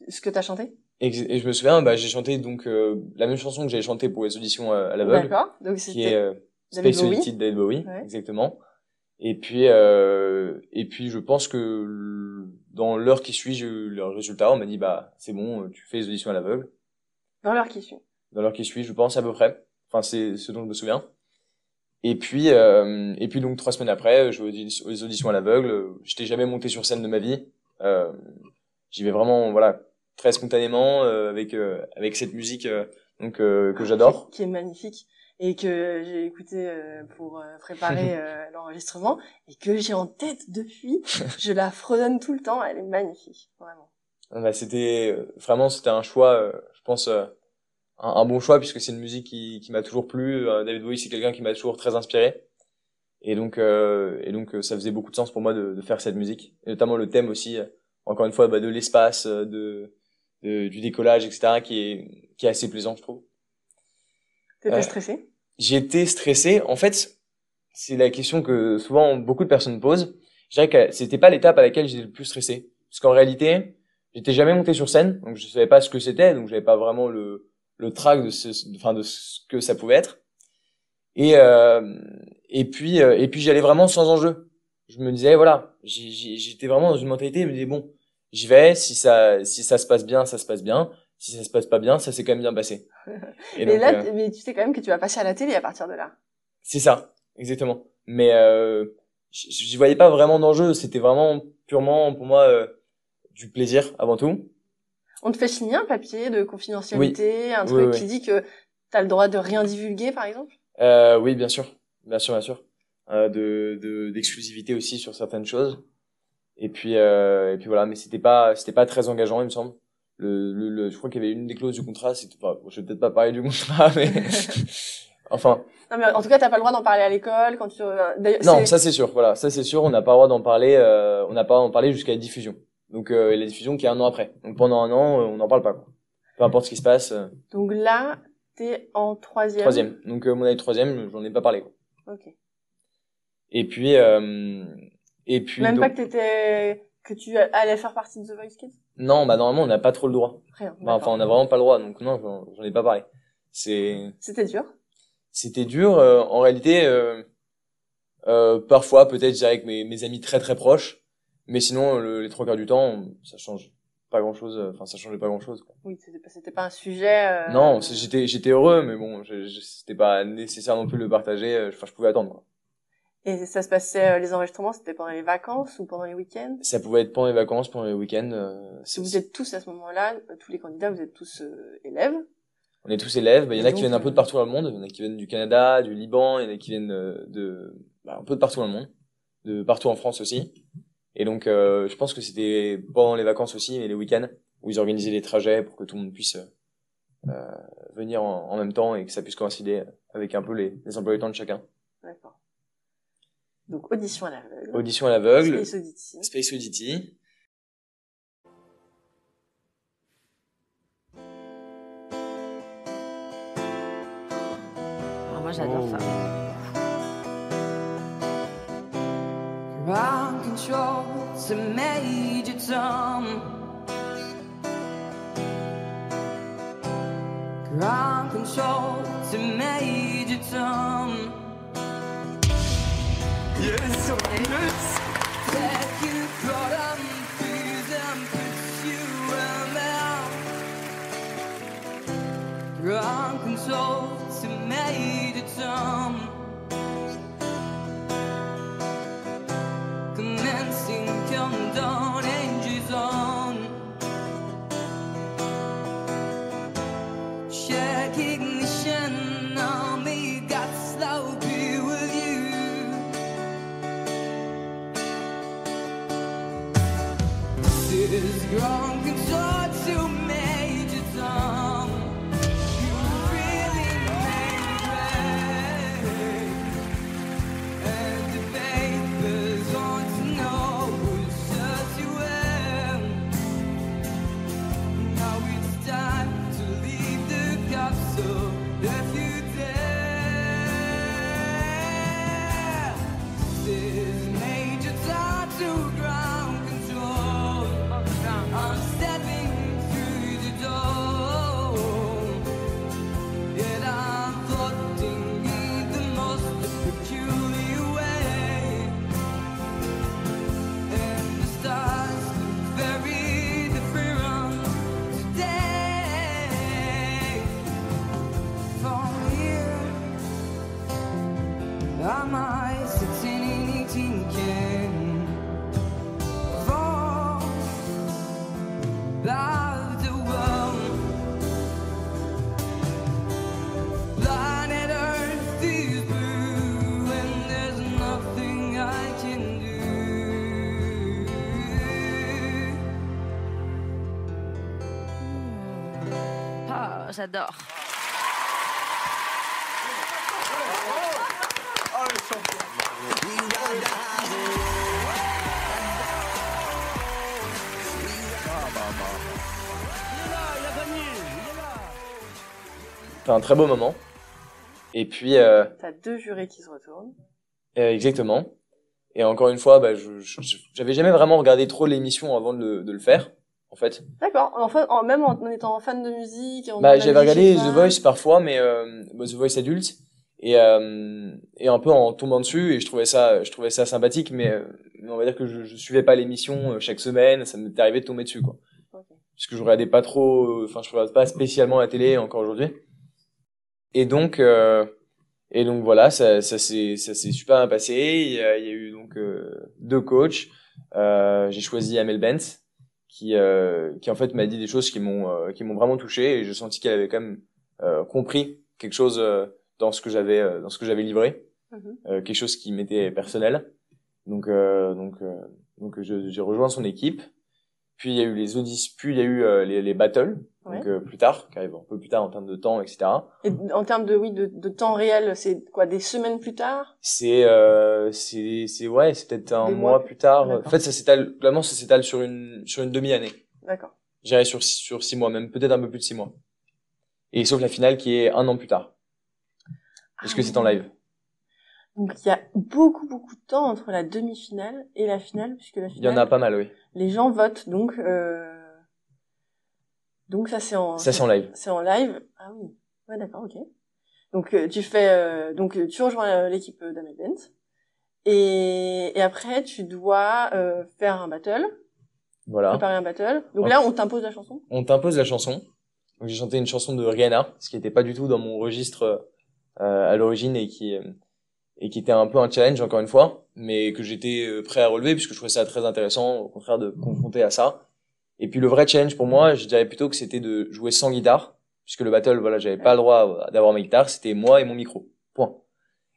ce que t'as chanté? Et, je me souviens, bah, j'ai chanté donc euh, la même chanson que j'avais chantée pour les auditions euh, à l'aveugle, D'accord. Donc qui est c'était. euh, David Space. Oddity de David Bowie, Ouais. exactement. Et puis euh, et puis je pense que dans l'heure qui suit, j'ai eu le résultat. On m'a dit bah c'est bon, tu fais les auditions à l'aveugle. Dans l'heure qui suit. dans l'heure qui suit, je pense à peu près. Enfin, c'est ce dont je me souviens. Et puis, euh, et puis donc trois semaines après, je aux auditions à l'aveugle. J'étais jamais monté sur scène de ma vie. Euh, J'y vais vraiment, voilà, très spontanément euh, avec euh, avec cette musique euh, donc euh, que j'adore. Qui est magnifique et que j'ai écouté euh, pour préparer <laughs> euh, l'enregistrement et que j'ai en tête depuis. <laughs> Je la fredonne tout le temps. Elle est magnifique, vraiment. Bah, c'était vraiment c'était un choix, euh, je pense euh, un, un bon choix puisque c'est une musique qui qui m'a toujours plu. David Bowie c'est quelqu'un qui m'a toujours très inspiré. Et donc euh, et donc euh, ça faisait beaucoup de sens pour moi de, de faire cette musique, et notamment le thème aussi. encore une fois bah, de l'espace, euh, de, de du décollage etc qui est qui est assez plaisant je trouve. T'étais Euh, stressé? J'étais stressé. En fait, c'est la question que souvent beaucoup de personnes posent. Je dirais que c'était pas l'étape à laquelle j'étais le plus stressé. Parce qu'en réalité, j'étais jamais monté sur scène, donc je savais pas ce que c'était, donc j'avais pas vraiment le, le trac de ce, enfin, de ce que ça pouvait être. Et, euh, et puis, euh, et puis j'y allais vraiment sans enjeu. Je me disais, voilà, j'étais vraiment dans une mentalité, je me disais, bon, j'y vais, si ça, si ça se passe bien, ça se passe bien. Si ça se passe pas bien, ça s'est quand même bien passé. <laughs> Et donc, là, euh, mais tu sais quand même que tu vas passer à la télé à partir de là. c'est ça, exactement. Mais euh, j'y voyais pas vraiment d'enjeu. C'était vraiment purement pour moi euh, du plaisir avant tout. On te fait signer un papier de confidentialité, un truc oui, qui dit que t'as le droit de rien divulguer, par exemple? Euh, oui, bien sûr, bien sûr, bien sûr. Euh, de de- d'exclusivité aussi sur certaines choses. Et puis euh, et puis voilà, mais c'était pas c'était pas très engageant, il me semble. Le, le, le- je crois qu'il y avait une des clauses du contrat. C'était pas, je vais peut-être pas parler du contrat, mais <laughs> enfin. Non, mais en tout cas, t'as pas le droit d'en parler à l'école quand tu. euh, Non, c'est- ça c'est sûr. Voilà, ça c'est sûr. On n'a pas le droit d'en parler. Euh, on n'a pas le droit d'en parler jusqu'à la diffusion. Donc euh, la diffusion qui est un an après. Donc pendant un an, euh, on n'en parle pas. Quoi. Peu importe ce qui se passe. euh, Donc là, t'es en troisième. troisième. Donc euh, mon année de troisième, j'en ai pas parlé. Quoi. Ok. Et puis euh, et puis Même donc- pas que t'étais, que tu allais faire partie de The Voice Kids? non, bah normalement on n'a pas trop le droit. Rien. Bah, enfin on n'a vraiment pas le droit. Donc non, j'en ai pas parlé. C'est C'était dur? c'était dur. euh, en réalité, euh, euh, parfois peut-être je dirais avec mes, mes amis très très proches, mais sinon le- les trois quarts du temps, ça change pas grand chose. Enfin ça changeait pas grand chose. Oui, c'était pas, un sujet. euh, Non, j'étais j'étais heureux, mais bon, c'était pas nécessaire non plus de le partager. euh, Enfin je pouvais attendre quoi. Et ça se passait, euh, les enregistrements, c'était pendant les vacances ou pendant les week-ends? Ça pouvait être pendant les vacances, pendant les week-ends. euh, Vous êtes tous à ce moment-là, euh, tous les candidats, vous êtes tous euh, élèves? On est tous élèves. bah, Il y en a qui viennent un peu euh, de partout dans le monde. Il y en a qui viennent du Canada, du Liban. Il y en a qui viennent euh, de bah, un peu de partout dans le monde, de partout en France aussi. Et donc, euh, je pense que c'était pendant les vacances aussi et les week-ends où ils organisaient les trajets pour que tout le monde puisse euh, venir en, en même temps et que ça puisse coïncider avec un peu les, les emplois du temps de chacun. D'accord. Donc audition à l'aveugle. Audition à l'aveugle, Space Oddity. Space Oddity. Alors moi j'adore ça. Ground control to Major Tom. Ground control to Major Tom. Yes, yes. Take you bottom, please, and put you around. Ground control J'adore. C'était un très beau moment. Et puis, euh, T'as deux jurés qui se retournent. Euh, exactement. Et encore une fois, bah, je, je- je- j'avais jamais vraiment regardé trop l'émission avant de le, de le faire, en fait. D'accord. Enfin, en, même en, en étant fan de musique. en Bah, j'avais regardé. The Voice parfois, mais euh, bah, The Voice adulte, et euh, et un peu en tombant dessus, et je trouvais ça, je trouvais ça sympathique, mais, euh, on va dire que je, je suivais pas l'émission chaque semaine, ça m'était arrivé de tomber dessus, quoi. Ok. Puisque je regardais pas trop, enfin, je regarde pas spécialement la télé encore aujourd'hui. Et donc, et donc voilà, ça, ça s'est, ça s'est super bien passé. Il y a, il y a eu donc deux coachs. J'ai choisi Amel Bent, qui, euh, qui en fait m'a dit des choses qui m'ont, euh, qui m'ont vraiment touché, et j'ai senti qu'elle avait quand même euh, compris quelque chose euh, dans ce que j'avais, euh, dans ce que j'avais livré, Mhm. euh, quelque chose qui m'était personnel. Donc, euh, donc, euh, donc je- j'ai rejoint son équipe. Puis il y a eu les auditions, puis il y a eu euh, les, les battles, donc euh, plus tard, qui arrivent un peu plus tard en termes de temps, etc. Et en termes de oui de, de temps réel, c'est quoi des semaines plus tard? C'est euh, c'est c'est ouais, c'est peut-être un Des mois, mois plus tard. En fait, ça s'étale globalement ça s'étale sur une sur une demi-année. D'accord. J'irai sur six- sur six mois, même peut-être un peu plus de six mois. Et sauf la finale qui est un an plus tard, puisque c'est en live. Donc il y a beaucoup beaucoup de temps entre la demi-finale et la finale, puisque la Il y finale, en a pas mal, oui. les gens votent. Donc euh... donc ça c'est en Ça c'est en live. c'est en live. Ah oui. Ouais d'accord, ok. Donc euh, tu fais euh, donc tu rejoins euh, l'équipe euh, d'Amel Bent et, et après tu dois euh, faire un battle, Voilà. préparer un battle. Donc là on t'impose la chanson. On t'impose la chanson. Donc j'ai chanté une chanson de Rihanna, ce qui n'était pas du tout dans mon registre euh, à l'origine et qui euh, et qui était un peu un challenge encore une fois, mais que j'étais euh, prêt à relever puisque je trouvais ça très intéressant, au contraire de confronter à ça. Et puis le vrai challenge pour moi, je dirais plutôt que c'était de jouer sans guitare, puisque le battle, voilà, j'avais pas le droit d'avoir ma guitare, c'était moi et mon micro. Point.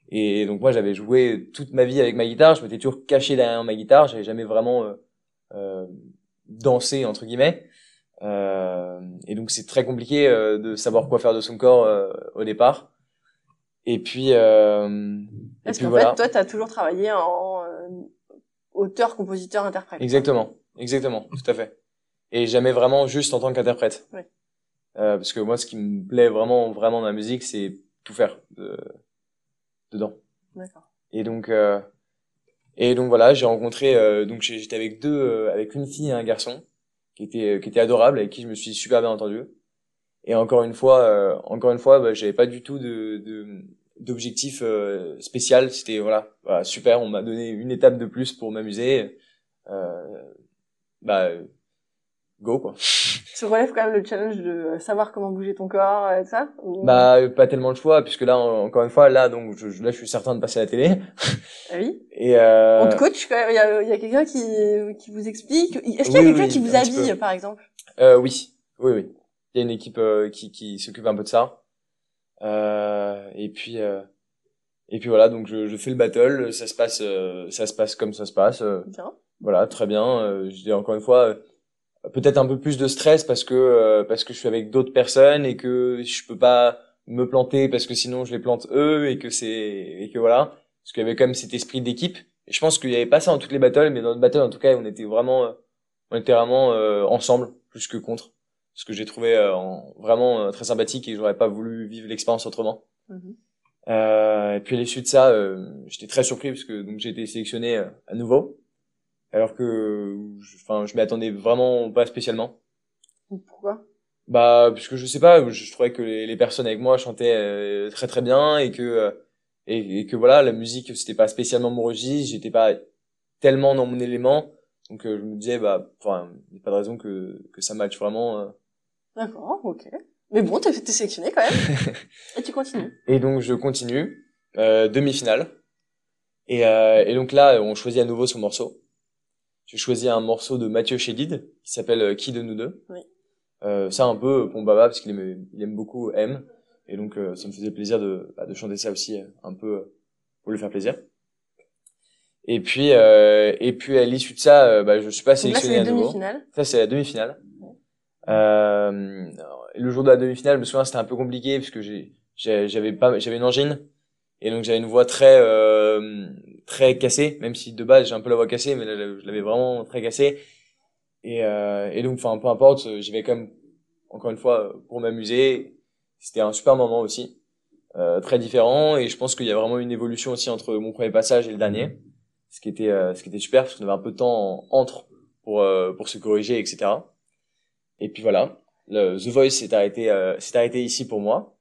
Et donc moi j'avais joué toute ma vie avec ma guitare, je m'étais toujours caché derrière ma guitare, j'avais jamais vraiment euh, euh, dansé entre guillemets. Euh, et donc c'est très compliqué euh, de savoir quoi faire de son corps au départ. Et puis, euh, et Parce qu'en voilà. fait, toi, tu as toujours travaillé en euh, auteur, compositeur, interprète. Exactement, exactement, tout à fait. Et jamais vraiment juste en tant qu'interprète. Ouais. Euh, parce que moi, ce qui me plaît vraiment, vraiment dans la musique, c'est tout faire de, dedans. D'accord. Et donc, euh, et donc voilà, j'ai rencontré, euh, donc j'étais avec deux, euh, avec une fille et un garçon, qui était, qui était adorable, avec qui je me suis super bien entendu. Et encore une fois, euh, encore une fois, bah, j'avais pas du tout de, de d'objectif euh, spécial. C'était voilà, voilà, super. On m'a donné une étape de plus pour m'amuser. Euh, bah, euh, go quoi. <laughs> Tu relèves quand même le challenge de savoir comment bouger ton corps et tout ça ou- Bah, euh, pas tellement le choix, puisque là, en- encore une fois, là, donc, je, là, je suis certain de passer à la télé. Ah oui. <laughs> Et euh, On te coach quand même. Il y a, a quelqu'un qui, qui vous explique. Est-ce qu'il y a Oui, quelqu'un oui, qui vous habille, par exemple? Euh, oui, oui, oui. Il y a une équipe euh, qui, qui s'occupe un peu de ça. Euh, et puis, euh, et puis voilà. Donc je, je fais le battle. Ça se passe, euh, ça se passe comme ça se passe. euh, Bien. voilà, très bien. Euh, je dis encore une fois, euh, peut-être un peu plus de stress parce que euh, parce que je suis avec d'autres personnes et que je peux pas me planter parce que sinon je les plante eux et que c'est et que voilà. Parce qu'il y avait quand même cet esprit d'équipe. Et je pense qu'il y avait pas ça dans toutes les battles, mais dans le battle en tout cas, on était vraiment, on était vraiment euh, ensemble plus que contre. Ce que j'ai trouvé euh, en- vraiment euh, très sympathique et j'aurais pas voulu vivre l'expérience autrement. Mhm. Euh, et puis à l'issue de ça, euh, j'étais très surpris parce que donc j'ai été sélectionné euh, à nouveau, alors que, je- enfin, je m'y attendais vraiment pas spécialement. Pourquoi? Bah, puisque je sais pas, je, je trouvais que les, les personnes avec moi chantaient euh, très très bien et que euh, et, et que voilà, la musique c'était pas spécialement mon registre, j'étais pas tellement dans mon élément, donc euh, je me disais bah, enfin, y a pas de raison que que ça matche vraiment. D'accord, ok. Mais bon, t'es t'es sélectionné quand même. <laughs> et tu continues. Et donc je continue, euh, demi-finale. Et, euh, et donc là, on choisit à nouveau son morceau. J'ai choisi un morceau de Mathieu Chédid qui s'appelle euh, Qui de nous deux. Oui. Euh, ça un peu pour Baba parce qu'il aime, il aime beaucoup M. Et donc euh, ça me faisait plaisir de, bah, de chanter ça aussi un peu euh, pour lui faire plaisir. Et puis euh, et puis à l'issue de ça, bah, je suis pas Donc là, c'est sélectionné les à nouveau. Ça, c'est la demi-finale. Euh, le jour de la demi-finale, je me souviens, c'était un peu compliqué parce que j'avais pas, j'avais une angine et donc j'avais une voix très, euh, très cassée, même si de base j'ai un peu la voix cassée, mais là, je l'avais vraiment très cassée. Et, euh, et donc, enfin, peu importe, j'y vais quand même, encore une fois, pour m'amuser. C'était un super moment aussi, euh, très différent et je pense qu'il y a vraiment une évolution aussi entre mon premier passage et le dernier, ce qui était, euh, ce qui était super parce qu'on avait un peu de temps en- entre pour, euh, pour se corriger, etc. Et puis voilà, le The Voice s'est arrêté, euh, s'est arrêté ici pour moi.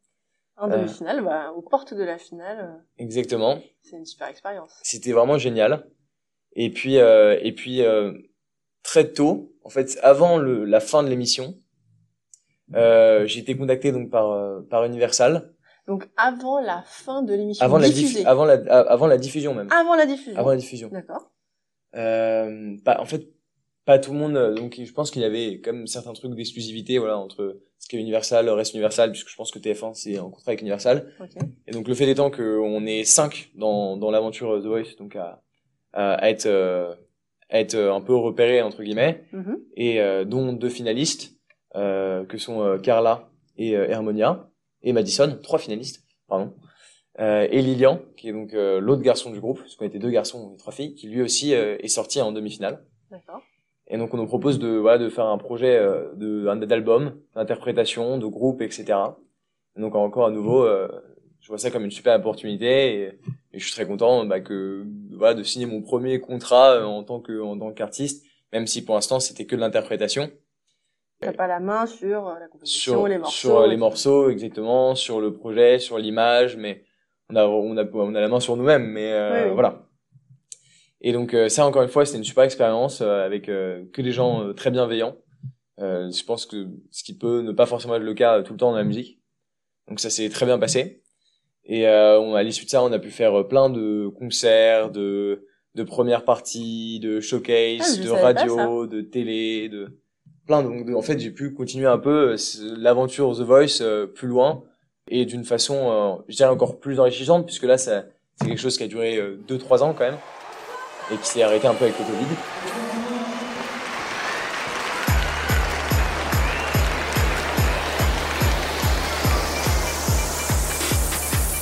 En Euh. demi-finale, bah, aux portes de la finale, euh, Exactement. c'est une super expérience. C'était vraiment génial. Et puis, euh, et puis euh, très tôt, en fait, avant le, la fin de l'émission, euh, j'ai été contacté donc par euh, par Universal Donc avant la fin de l'émission avant la diff- avant la avant la diffusion même. Avant la diffusion. Avant la diffusion. D'accord. Euh, pas, en fait, pas tout le monde. euh, Donc, je pense qu'il y avait comme certains trucs d'exclusivité, voilà, entre ce qui est Universal, reste Universal, puisque je pense que TF1 c'est en contrat avec Universal. Ok. Et donc, le fait étant qu'on est cinq dans dans l'aventure euh, The Voice, donc à à, être euh, à être euh, un peu repéré entre guillemets, Mhm. et euh, dont deux finalistes euh, que sont euh, Carla et euh, Harmonia et Madison, trois finalistes, pardon. Euh, et Lilian, qui est donc euh, l'autre garçon du groupe, parce qu'on était deux garçons et trois filles, qui lui aussi euh, est sorti en demi-finale. D'accord. Et donc on nous propose de voilà de faire un projet euh, de un- d'album, d'interprétation, de groupe, etc. Et donc encore à nouveau, euh, je vois ça comme une super opportunité et, et je suis très content bah, que voilà de signer mon premier contrat euh, en tant que en tant qu'artiste, même si pour l'instant c'était que de l'interprétation T'as pas la main sur la composition, sur les morceaux. sur les morceaux exactement, sur le projet, sur l'image, mais on a on a on a la main sur nous-mêmes, mais euh, Oui, oui. voilà. Et donc euh, ça encore une fois c'était une super expérience euh, avec euh, que des gens euh, très bienveillants. Euh, je pense que ce qui peut ne pas forcément être le cas tout le temps dans la musique. Donc ça s'est très bien passé. Et euh, on, à l'issue de ça, on a pu faire plein de concerts, de de premières parties, de Ah, showcase, je de radio, de télé, de plein. Donc de- en fait, j'ai pu continuer un peu l'aventure The Voice euh, plus loin et d'une façon, euh, je dirais encore plus enrichissante puisque là, ça c'est quelque chose qui a duré 2-3 ans quand même et qui s'est arrêté un peu avec le Covid.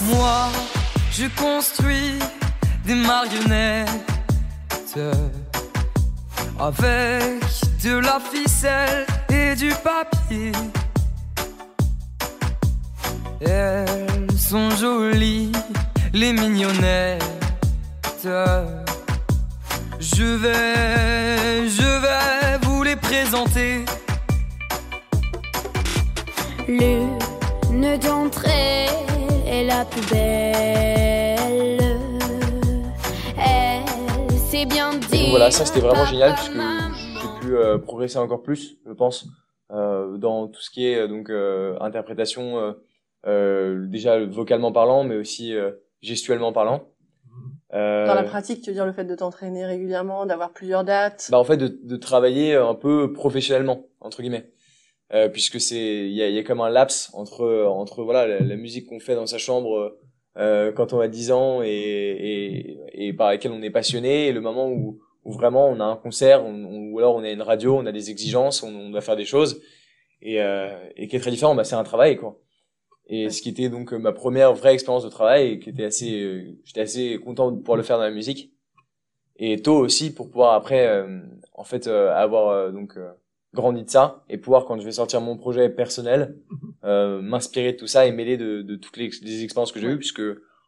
Moi, je construis des marionnettes avec de la ficelle et du papier. Elles sont jolies, les mignonnettes. Je vais, je vais vous les présenter. L'une d'entre elles est la plus belle. Elle s'est bien dit. Donc voilà, ça c'était vraiment génial puisque j'ai pu euh, progresser encore plus, je pense, euh, dans tout ce qui est euh, donc euh, interprétation, euh, euh, déjà vocalement parlant, mais aussi euh, gestuellement parlant. Euh, Dans la pratique, tu veux dire le fait de t'entraîner régulièrement, d'avoir plusieurs dates? bah en fait de, de travailler un peu professionnellement entre guillemets. Euh, puisque c'est il y a, y a comme un laps entre entre voilà la, la musique qu'on fait dans sa chambre euh, quand on a 10 ans et, et et par laquelle on est passionné et le moment où où vraiment on a un concert on- on- ou alors on a une radio on a des exigences on, on doit faire des choses. Et euh, et qui est très différent bah c'est un travail quoi et ce qui était donc euh, ma première vraie expérience de travail et qui était assez euh, j'étais assez content de pouvoir le faire dans la musique. Et tôt aussi pour pouvoir après euh, en fait euh, avoir euh, donc euh, grandi de ça et pouvoir quand je vais sortir mon projet personnel euh, m'inspirer de tout ça et mêler de, de toutes les, les expériences que j'ai eues puisque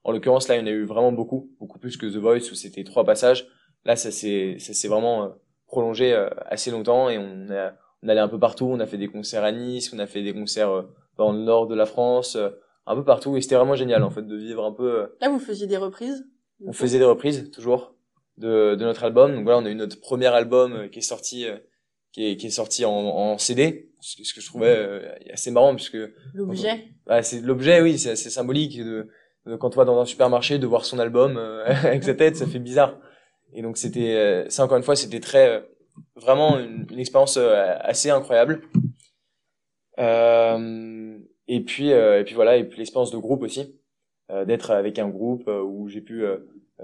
en l'occurrence là il y en a eu vraiment beaucoup beaucoup plus que The Voice où c'était trois passages. Là ça s'est ça s'est vraiment prolongé assez longtemps et on a on allait un peu partout. On a fait des concerts à Nice on a fait des concerts dans le nord de la France euh, un peu partout et c'était vraiment génial en fait de vivre un peu euh, Là, vous faisiez des reprises? on faisait des reprises toujours de, de notre album. Donc voilà, on a eu notre premier album euh, qui est sorti euh, qui est, qui est sorti en, en CD, ce que, ce que je trouvais euh, assez marrant puisque L'objet. bah, c'est l'objet, oui, c'est assez symbolique de, de quand on va dans un supermarché de voir son album euh, <laughs> avec sa tête, ça fait bizarre. Et donc c'était euh, ça encore une fois, c'était très euh, vraiment une, une expérience euh, assez incroyable. Euh, et puis euh, et puis voilà, et puis l'expérience de groupe aussi, euh, d'être avec un groupe où j'ai pu euh,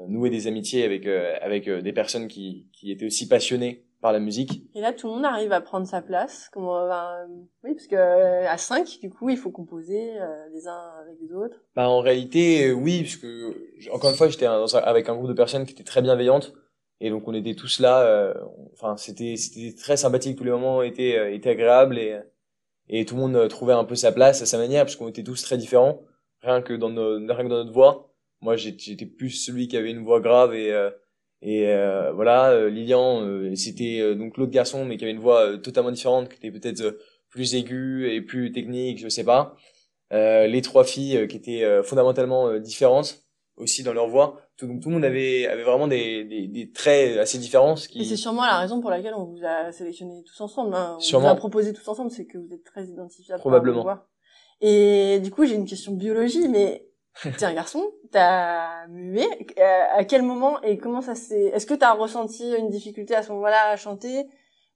nouer des amitiés avec euh, avec des personnes qui qui étaient aussi passionnées par la musique. Et là, tout le monde arrive à prendre sa place. Comment, ben, oui, parce que euh, à 5, du coup, il faut composer euh, les uns avec les autres. Bah en réalité euh, oui puisque j- encore une fois j'étais avec un groupe de personnes qui étaient très bienveillantes et donc on était tous là euh, enfin c'était c'était très sympathique tous les moments étaient étaient agréables et et tout le monde euh, trouvait un peu sa place à sa manière parce qu'on était tous très différents. Rien que dans nos, rien que dans notre voix. Moi j'étais plus celui qui avait une voix grave et euh, et euh, voilà euh, Lilian euh, c'était euh, donc l'autre garçon mais qui avait une voix totalement différente qui était peut-être plus aiguë et plus technique je sais pas. Les trois filles qui étaient fondamentalement différentes aussi dans leur voix. Tout, donc tout le monde avait, avait vraiment des, des, des traits assez différents. Ce Et qui... c'est sûrement la raison pour laquelle on vous a sélectionné tous ensemble. Hein. On Sûrement. vous a proposé tous ensemble, c'est que vous êtes très identifiables. Probablement. Et du coup, j'ai une question de biologie, mais <laughs> t'es un garçon, t'as mué. Euh, à quel moment et comment ça s'est... Est-ce que t'as ressenti une difficulté à ce moment-là à chanter?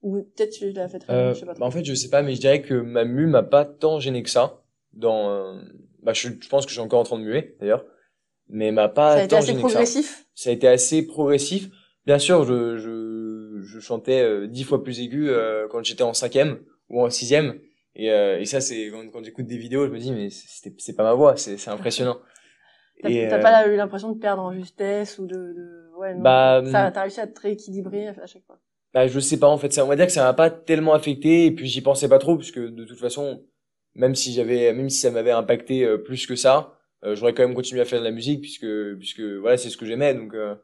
Ou peut-être tu l'as fait très bien, Euh, je sais pas trop. bah en fait, je sais pas, mais je dirais que ma mue m'a pas tant gêné que ça. Dans, euh, bah, je, je pense que je suis encore en train de muer d'ailleurs, mais m'a pas ça a été assez ça. progressif Ça a été assez progressif. Bien sûr, je, je, je chantais euh, dix fois plus aigu euh, quand j'étais en cinquième ou en sixième. Et, euh, et ça, c'est quand, quand j'écoute des vidéos, je me dis mais c'est c'est pas ma voix, c'est c'est impressionnant. T'as pas eu l'impression de perdre en justesse ou de... de... Ouais, non. Bah, ça, t'as réussi à te rééquilibrer à chaque fois. Bah, je sais pas, en fait, ça, on va dire que ça m'a pas tellement affecté, et puis j'y pensais pas trop, puisque de toute façon, même si j'avais, même si ça m'avait impacté plus que ça, j'aurais quand même continué à faire de la musique, puisque, puisque, voilà, c'est ce que j'aimais, donc, euh,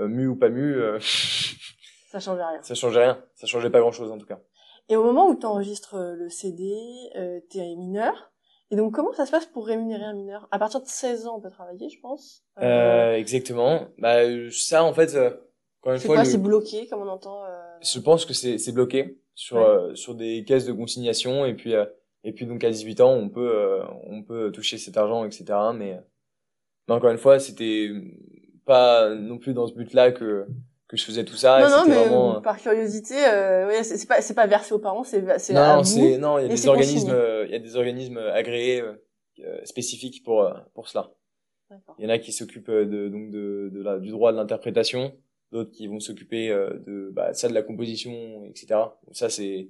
euh, mu ou pas mu, euh, <laughs> Ça changeait rien. ça changeait rien, ça changeait pas grand chose, en tout cas. Et au moment où tu enregistres le CD, euh, t'es mineur. Et donc, comment ça se passe pour rémunérer un mineur? À partir de 16 ans, on peut travailler, je pense. Euh, exactement. Bah, euh, ça, en fait, euh, encore une c'est fois, quoi? le- C'est bloqué, comme on entend euh, je pense que c'est, c'est bloqué sur, Ouais. euh, sur des caisses de consignation, et puis, euh, et puis donc à 18 ans, on peut, euh, on peut toucher cet argent, etc., mais, Mais encore une fois, c'était pas non plus dans ce but-là que que je faisais tout ça. non, non, mais vraiment... par curiosité, euh, ouais, c'est pas, c'est pas versé aux parents, c'est c'est non, à non, vous. c'est non, il y a des organismes, euh, il y a des organismes agréés euh, euh, spécifiques pour euh, pour cela. Il y en a qui s'occupent de donc de, de la, du droit de l'interprétation, d'autres qui vont s'occuper de bah, ça de la composition, etc. Donc ça c'est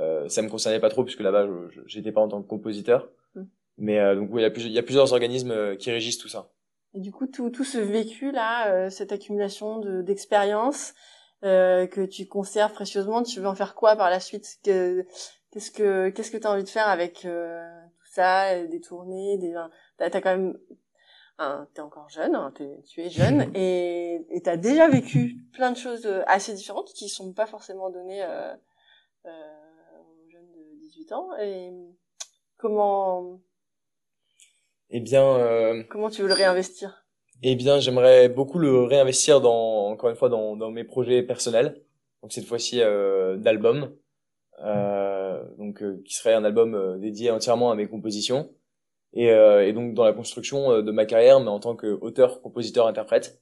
euh, ça me concernait pas trop puisque là-bas j'étais pas en tant que compositeur. Mm. Mais euh, donc oui, il y a plusieurs, il y a plusieurs organismes euh, qui régissent tout ça. Et du coup, tout, tout ce vécu là, euh, cette accumulation de d'expérience euh, que tu conserves précieusement, tu veux en faire quoi par la suite? Que- Qu'est-ce que qu'est-ce que tu as envie de faire avec euh, tout ça, des tournées, des t'as as quand même un t'es encore jeune, hein, tu es jeune <laughs> et t'as déjà vécu plein de choses assez différentes qui sont pas forcément données euh, euh, de 18 ans et comment Eh bien, euh, comment tu veux le réinvestir? eh bien, j'aimerais beaucoup le réinvestir dans encore une fois dans dans mes projets personnels. Donc cette fois-ci euh, d'album. Euh, donc euh, qui serait un album euh, dédié entièrement à mes compositions et, euh, et donc dans la construction de ma carrière mais en tant qu'auteur, compositeur, interprète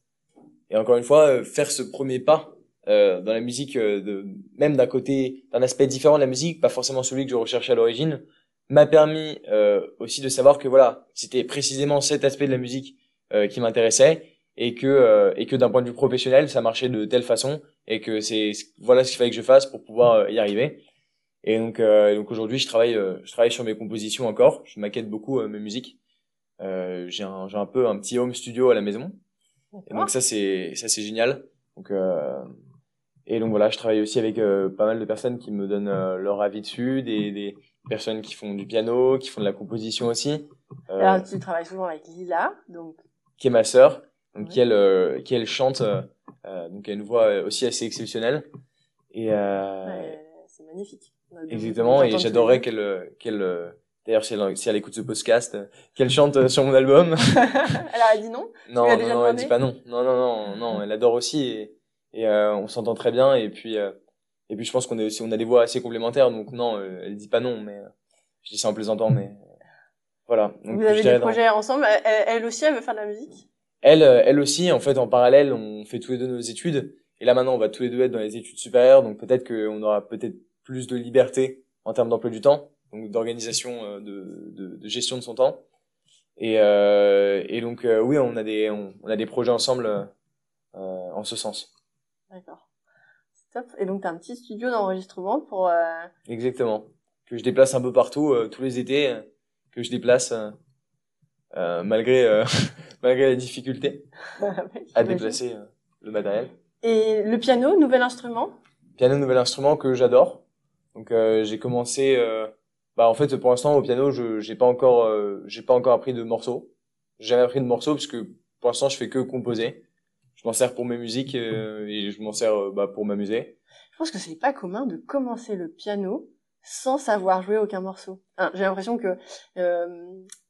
et encore une fois faire ce premier pas euh, dans la musique euh, de même d'un côté d'un aspect différent de la musique pas forcément celui que je recherchais à l'origine m'a permis euh, aussi de savoir que voilà c'était précisément cet aspect de la musique euh, qui m'intéressait et que euh, et que d'un point de vue professionnel ça marchait de telle façon et que c'est voilà ce qu'il fallait que je fasse pour pouvoir euh, y arriver et donc, euh, donc aujourd'hui, je travaille, euh, je travaille sur mes compositions encore. Je maquette beaucoup euh, mes musiques. Euh, j'ai un, j'ai un peu un petit home studio à la maison. Et donc ça, c'est, ça c'est génial. Donc, euh, et donc voilà, je travaille aussi avec euh, pas mal de personnes qui me donnent euh, leur avis dessus, des, des personnes qui font du piano, qui font de la composition aussi. Euh, Alors, tu travailles souvent avec Lila, donc qui est ma sœur, donc Ouais. qui elle, euh, qui elle chante, euh, euh, donc elle a une voix aussi assez exceptionnelle. Et euh, ouais, c'est magnifique. Exactement, et j'adorerais qu'elle, qu'elle, d'ailleurs, si elle, si elle écoute ce podcast, qu'elle chante sur mon album. deux. <laughs> Elle a dit non? Non, non, non, elle dit pas non. Non, non, non, non, elle adore aussi, et, et euh, on s'entend très bien, et puis, euh, et puis je pense qu'on est aussi, on a des voix assez complémentaires, donc non, euh, elle dit pas non, mais je dis ça en plaisantant, mais voilà. Donc, Vous avez des dans- projets ensemble elle, elle aussi, elle veut faire de la musique? Elle, elle aussi, en fait, en parallèle, on fait tous les deux nos études. Et là, maintenant, on va tous les deux être dans les études supérieures. Donc, peut-être qu'on aura peut-être plus de liberté en termes d'emploi du temps, donc d'organisation, de, de, de gestion de son temps. Et, euh, et donc, euh, oui, on a des, on, on a des projets ensemble euh, en ce sens. D'accord. C'est top. Et donc, tu as un petit studio d'enregistrement pour... euh, Exactement. Que je déplace un peu partout, euh, tous les étés, euh, que je déplace euh, euh, malgré, euh, <laughs> malgré la difficulté <laughs> ouais, à déplacer le matériel. Et le piano, nouvel instrument? Piano nouvel instrument que j'adore donc euh, j'ai commencé euh, bah en fait pour l'instant au piano je j'ai pas encore euh, j'ai pas encore appris de morceaux j'ai jamais appris de morceaux parce que pour l'instant je fais que composer m'en sers pour mes musiques euh, et je m'en sers euh, bah, pour m'amuser Je pense que c'est pas commun de commencer le piano sans savoir jouer aucun morceau. Hein, J'ai l'impression que euh,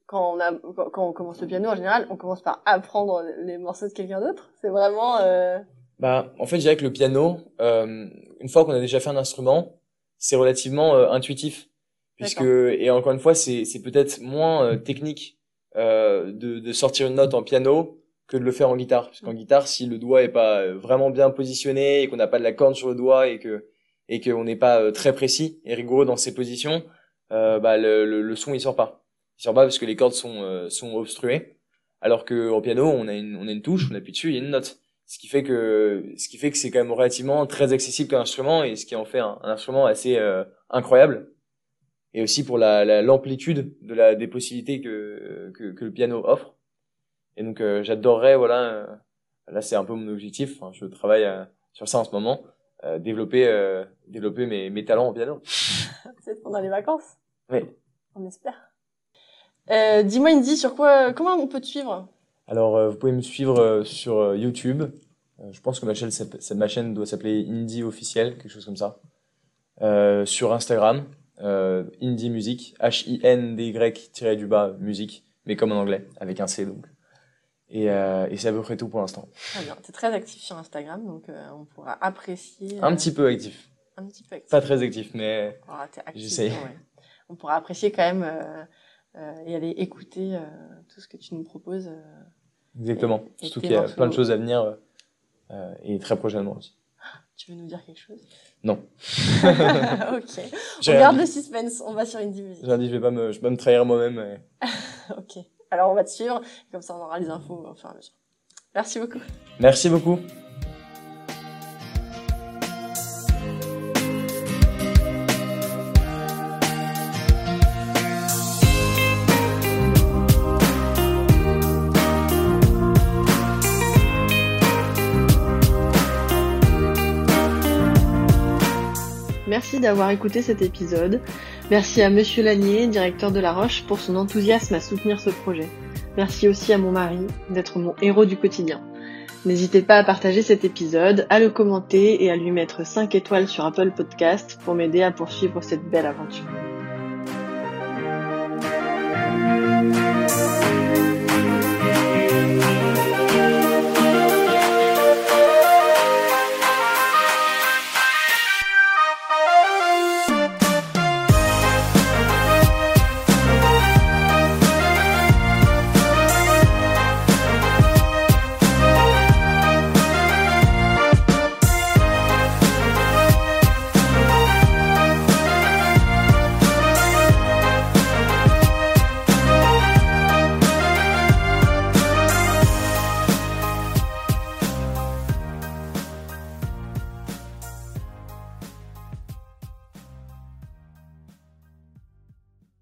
quand, on a, quand, on commence le piano, en général, on commence par apprendre les morceaux de quelqu'un d'autre. C'est vraiment... Euh... bah en fait je dirais que le piano euh, une fois qu'on a déjà fait un instrument c'est relativement euh, intuitif puisque et encore une fois c'est c'est peut-être moins technique de de sortir une note en piano que de le faire en guitare. Parce qu'en guitare si le doigt est pas euh, vraiment bien positionné et qu'on n'a pas de la corne sur le doigt et que et qu'on n'est pas euh, très précis et rigoureux dans ses positions euh, bah le, le le son il sort pas. Il sort pas parce que les cordes sont sont obstruées. Alors que au piano on a une on a une touche on appuie dessus il y a une note. Ce qui fait que ce qui fait que c'est quand même relativement très accessible comme instrument et ce qui en fait un, instrument assez euh, incroyable. Et aussi pour la la- l'amplitude de la des possibilités que que, que le piano offre et donc euh, j'adorerais voilà euh, là c'est un peu mon objectif Enfin, je travaille euh, sur ça en ce moment développer développer mes mes talents au piano <laughs> C'est pendant les vacances oui On espère. Euh, Dis-moi, Indy, sur quoi, comment on peut te suivre? Alors, euh, vous pouvez me suivre euh, sur YouTube. Je pense que ma chaîne, cette- ma chaîne doit s'appeler Indie officiel, quelque chose comme ça. Sur Instagram, Indie Music, H-I-N-D-Y du bas musique, mais comme en anglais, avec un C donc. Et, euh, et c'est à peu près tout pour l'instant. Très bien. T'es très actif sur Instagram, donc euh, on pourra apprécier. Un euh, petit peu actif, Un petit peu actif. pas très actif, mais Ah, t'es actif, J'essaye. ouais. On pourra apprécier quand même euh, euh, et aller écouter euh, tout ce que tu nous proposes. euh. Exactement. Et Surtout tes qu'il y a plein de choses à venir et très prochainement aussi. Tu veux nous dire quelque chose? Non. <laughs> Ok. <laughs> On garde le suspense, on va sur une musique. J'ai dit, je vais pas me, je vais pas me trahir moi-même. et- <laughs> Ok. Alors on va te suivre, comme ça on aura les infos au fur et à mesure. Merci beaucoup. Merci beaucoup. Merci d'avoir écouté cet épisode. Merci à Monsieur Lanier, directeur de La Roche, pour son enthousiasme à soutenir ce projet. Merci aussi à mon mari d'être mon héros du quotidien. N'hésitez pas à partager cet épisode, à le commenter et à lui mettre 5 étoiles sur Apple Podcast pour m'aider à poursuivre cette belle aventure.